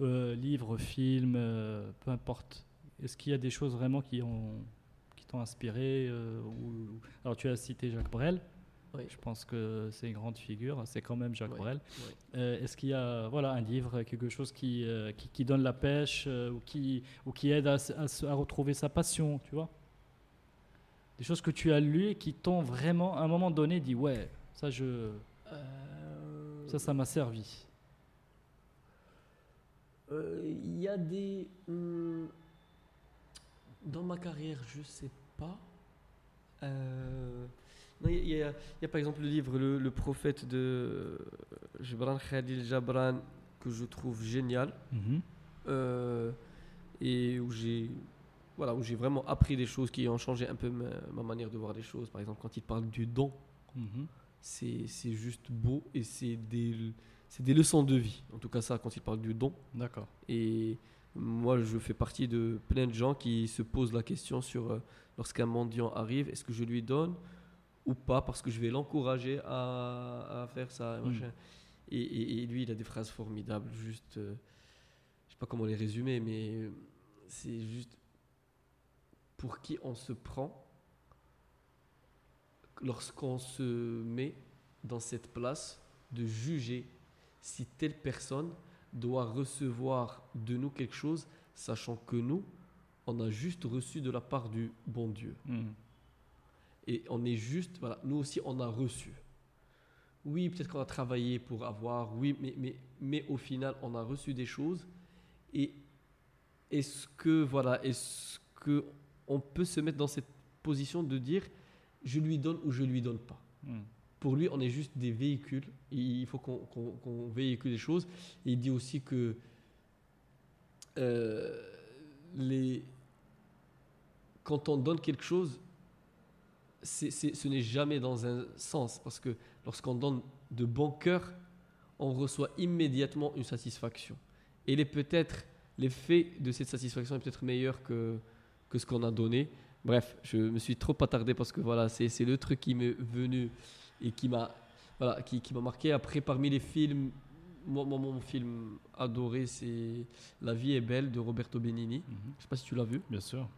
euh, livres, films, euh, peu importe, est-ce qu'il y a des choses vraiment qui ont qui t'ont inspiré euh, ou- Alors tu as cité Jacques Brel. Oui. Je pense que c'est une grande figure. C'est quand même Jacques Oui, Brel. oui. Euh, est-ce qu'il y a voilà un livre, quelque chose qui euh, qui, qui donne la pêche euh, ou qui ou qui aide à, retrouver sa passion, tu vois? Des choses que tu as lues et qui t'ont vraiment à un moment donné dit ouais ça je ça ça m'a servi. Euh, Il y a des. hum, dans ma carrière, je sais pas. Euh, Il y, a- y y par exemple le livre Le, Le prophète de Gibran Khalil Jabran que je trouve génial. Mhm. euh, et où j'ai voilà, où j'ai vraiment appris des choses qui ont changé un peu ma, ma manière de voir les choses. Par exemple, quand il parle du don, c'est c'est juste beau et c'est des, c'est des leçons de vie. En tout cas, ça, quand il parle du don. D'accord. Et moi, je fais partie de plein de gens qui se posent la question sur euh, lorsqu'un mendiant arrive, est-ce que je lui donne ou pas parce que je vais l'encourager à, à faire ça. et Mm. machin. Et, et- et lui, il a des phrases formidables. Juste, euh, je sais pas comment les résumer, mais c'est juste pour qui on se prend lorsqu'on se met dans cette place de juger si telle personne doit recevoir de nous quelque chose, sachant que nous, on a juste reçu de la part du bon Dieu. Mhm. Et on est juste, voilà, nous aussi, on a reçu. Oui, peut-être qu'on a travaillé pour avoir, oui, mais, mais, mais au final, on a reçu des choses. Et est-ce que, voilà, est-ce que on peut se mettre dans cette position de dire, je lui donne ou je lui donne pas? Mhm. Pour lui, on est juste des véhicules. Il faut qu'on véhicule les choses. Il dit aussi que euh, quand on donne quelque chose, ce n'est jamais dans un sens. Parce que lorsqu'on donne de bon cœur, on reçoit immédiatement une satisfaction. Et les peut-être l'effet de cette satisfaction est peut-être meilleur que, que ce qu'on a donné. Bref, je me suis trop attardé parce que voilà, c'est le truc qui m'est venu et qui m'a voilà, qui, qui m'a marqué. Après, parmi les films, moi, moi, mon film adoré, c'est La vie est belle de Roberto Benigni. Mhm. Je sais pas si tu l'as vu. Bien sûr.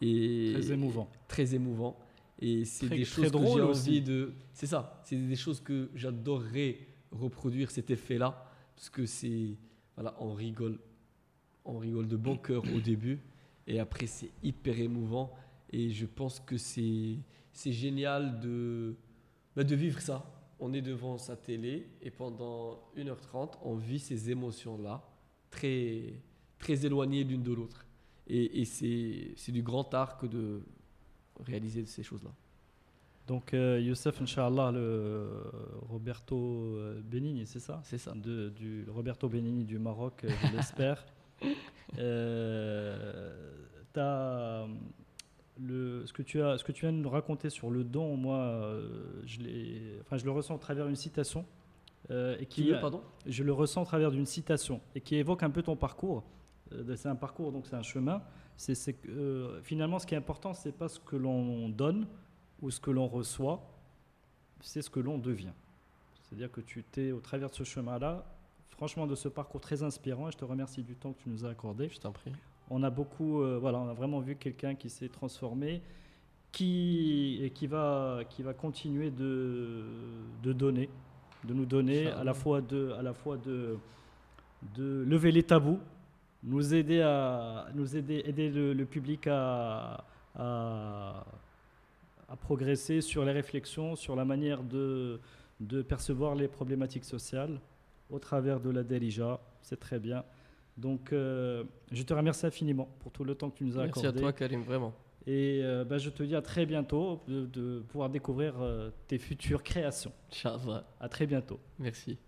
Et Très émouvant. Très émouvant. Et c'est des choses que j'ai envie de. C'est ça. C'est des choses que j'adorerais reproduire cet effet-là parce que c'est voilà, on rigole, on rigole de bon cœur au début et après c'est hyper émouvant et je pense que c'est c'est génial de bah, de vivre ça. On est devant sa télé et pendant 1h30, on vit ces émotions-là très très éloignées l'une de l'autre. Et, et c'est du grand art que de réaliser ces choses-là. Donc euh, Youssef, Inch'Allah, le Roberto euh, Benigni, c'est ça? C'est ça. de, du Roberto Benigni du Maroc, euh, je l'espère. Euh, t'as, le, ce, que tu as, ce que tu viens de nous raconter sur le don, moi, euh, je, l'ai- enfin, je le ressens au travers d'une citation. euh, et Qui qui, veut, pardon? je le ressens au travers d'une citation et qui évoque un peu ton parcours. Euh, c'est un parcours, donc c'est un chemin. C'est, finalement, ce qui est important, c'est pas ce que l'on donne ou ce que l'on reçoit, c'est ce que l'on devient. C'est-à-dire que tu t'es, au travers de ce chemin-là, franchement de ce parcours très inspirant et je te remercie du temps que tu nous as accordé. Je t'en prie. On a beaucoup, euh, voilà, on a vraiment vu quelqu'un qui s'est transformé, qui, et qui, va, qui va continuer de, de donner, de nous donner à la fois de, à la fois de, de lever les tabous, nous aider à nous aider, aider le, le public à, à, à progresser sur les réflexions, sur la manière de, de percevoir les problématiques sociales au travers de la Delija. C'est très bien. Donc, euh, je te remercie infiniment pour tout le temps que tu nous as Merci accordé. à toi, Karim, vraiment. Et euh, bah, je te dis à très bientôt de, de pouvoir découvrir euh, tes futures créations. Inch'Allah. À très bientôt. Merci.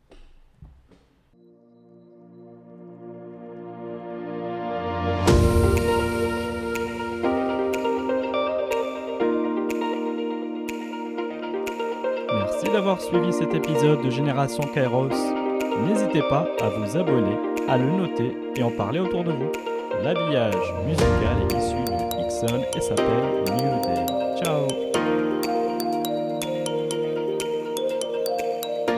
Merci d'avoir suivi cet épisode de Génération Kairos. N'hésitez pas à vous abonner, à le noter et en parler autour de vous. L'habillage musical est issu de Ixon et s'appelle New Day. Ciao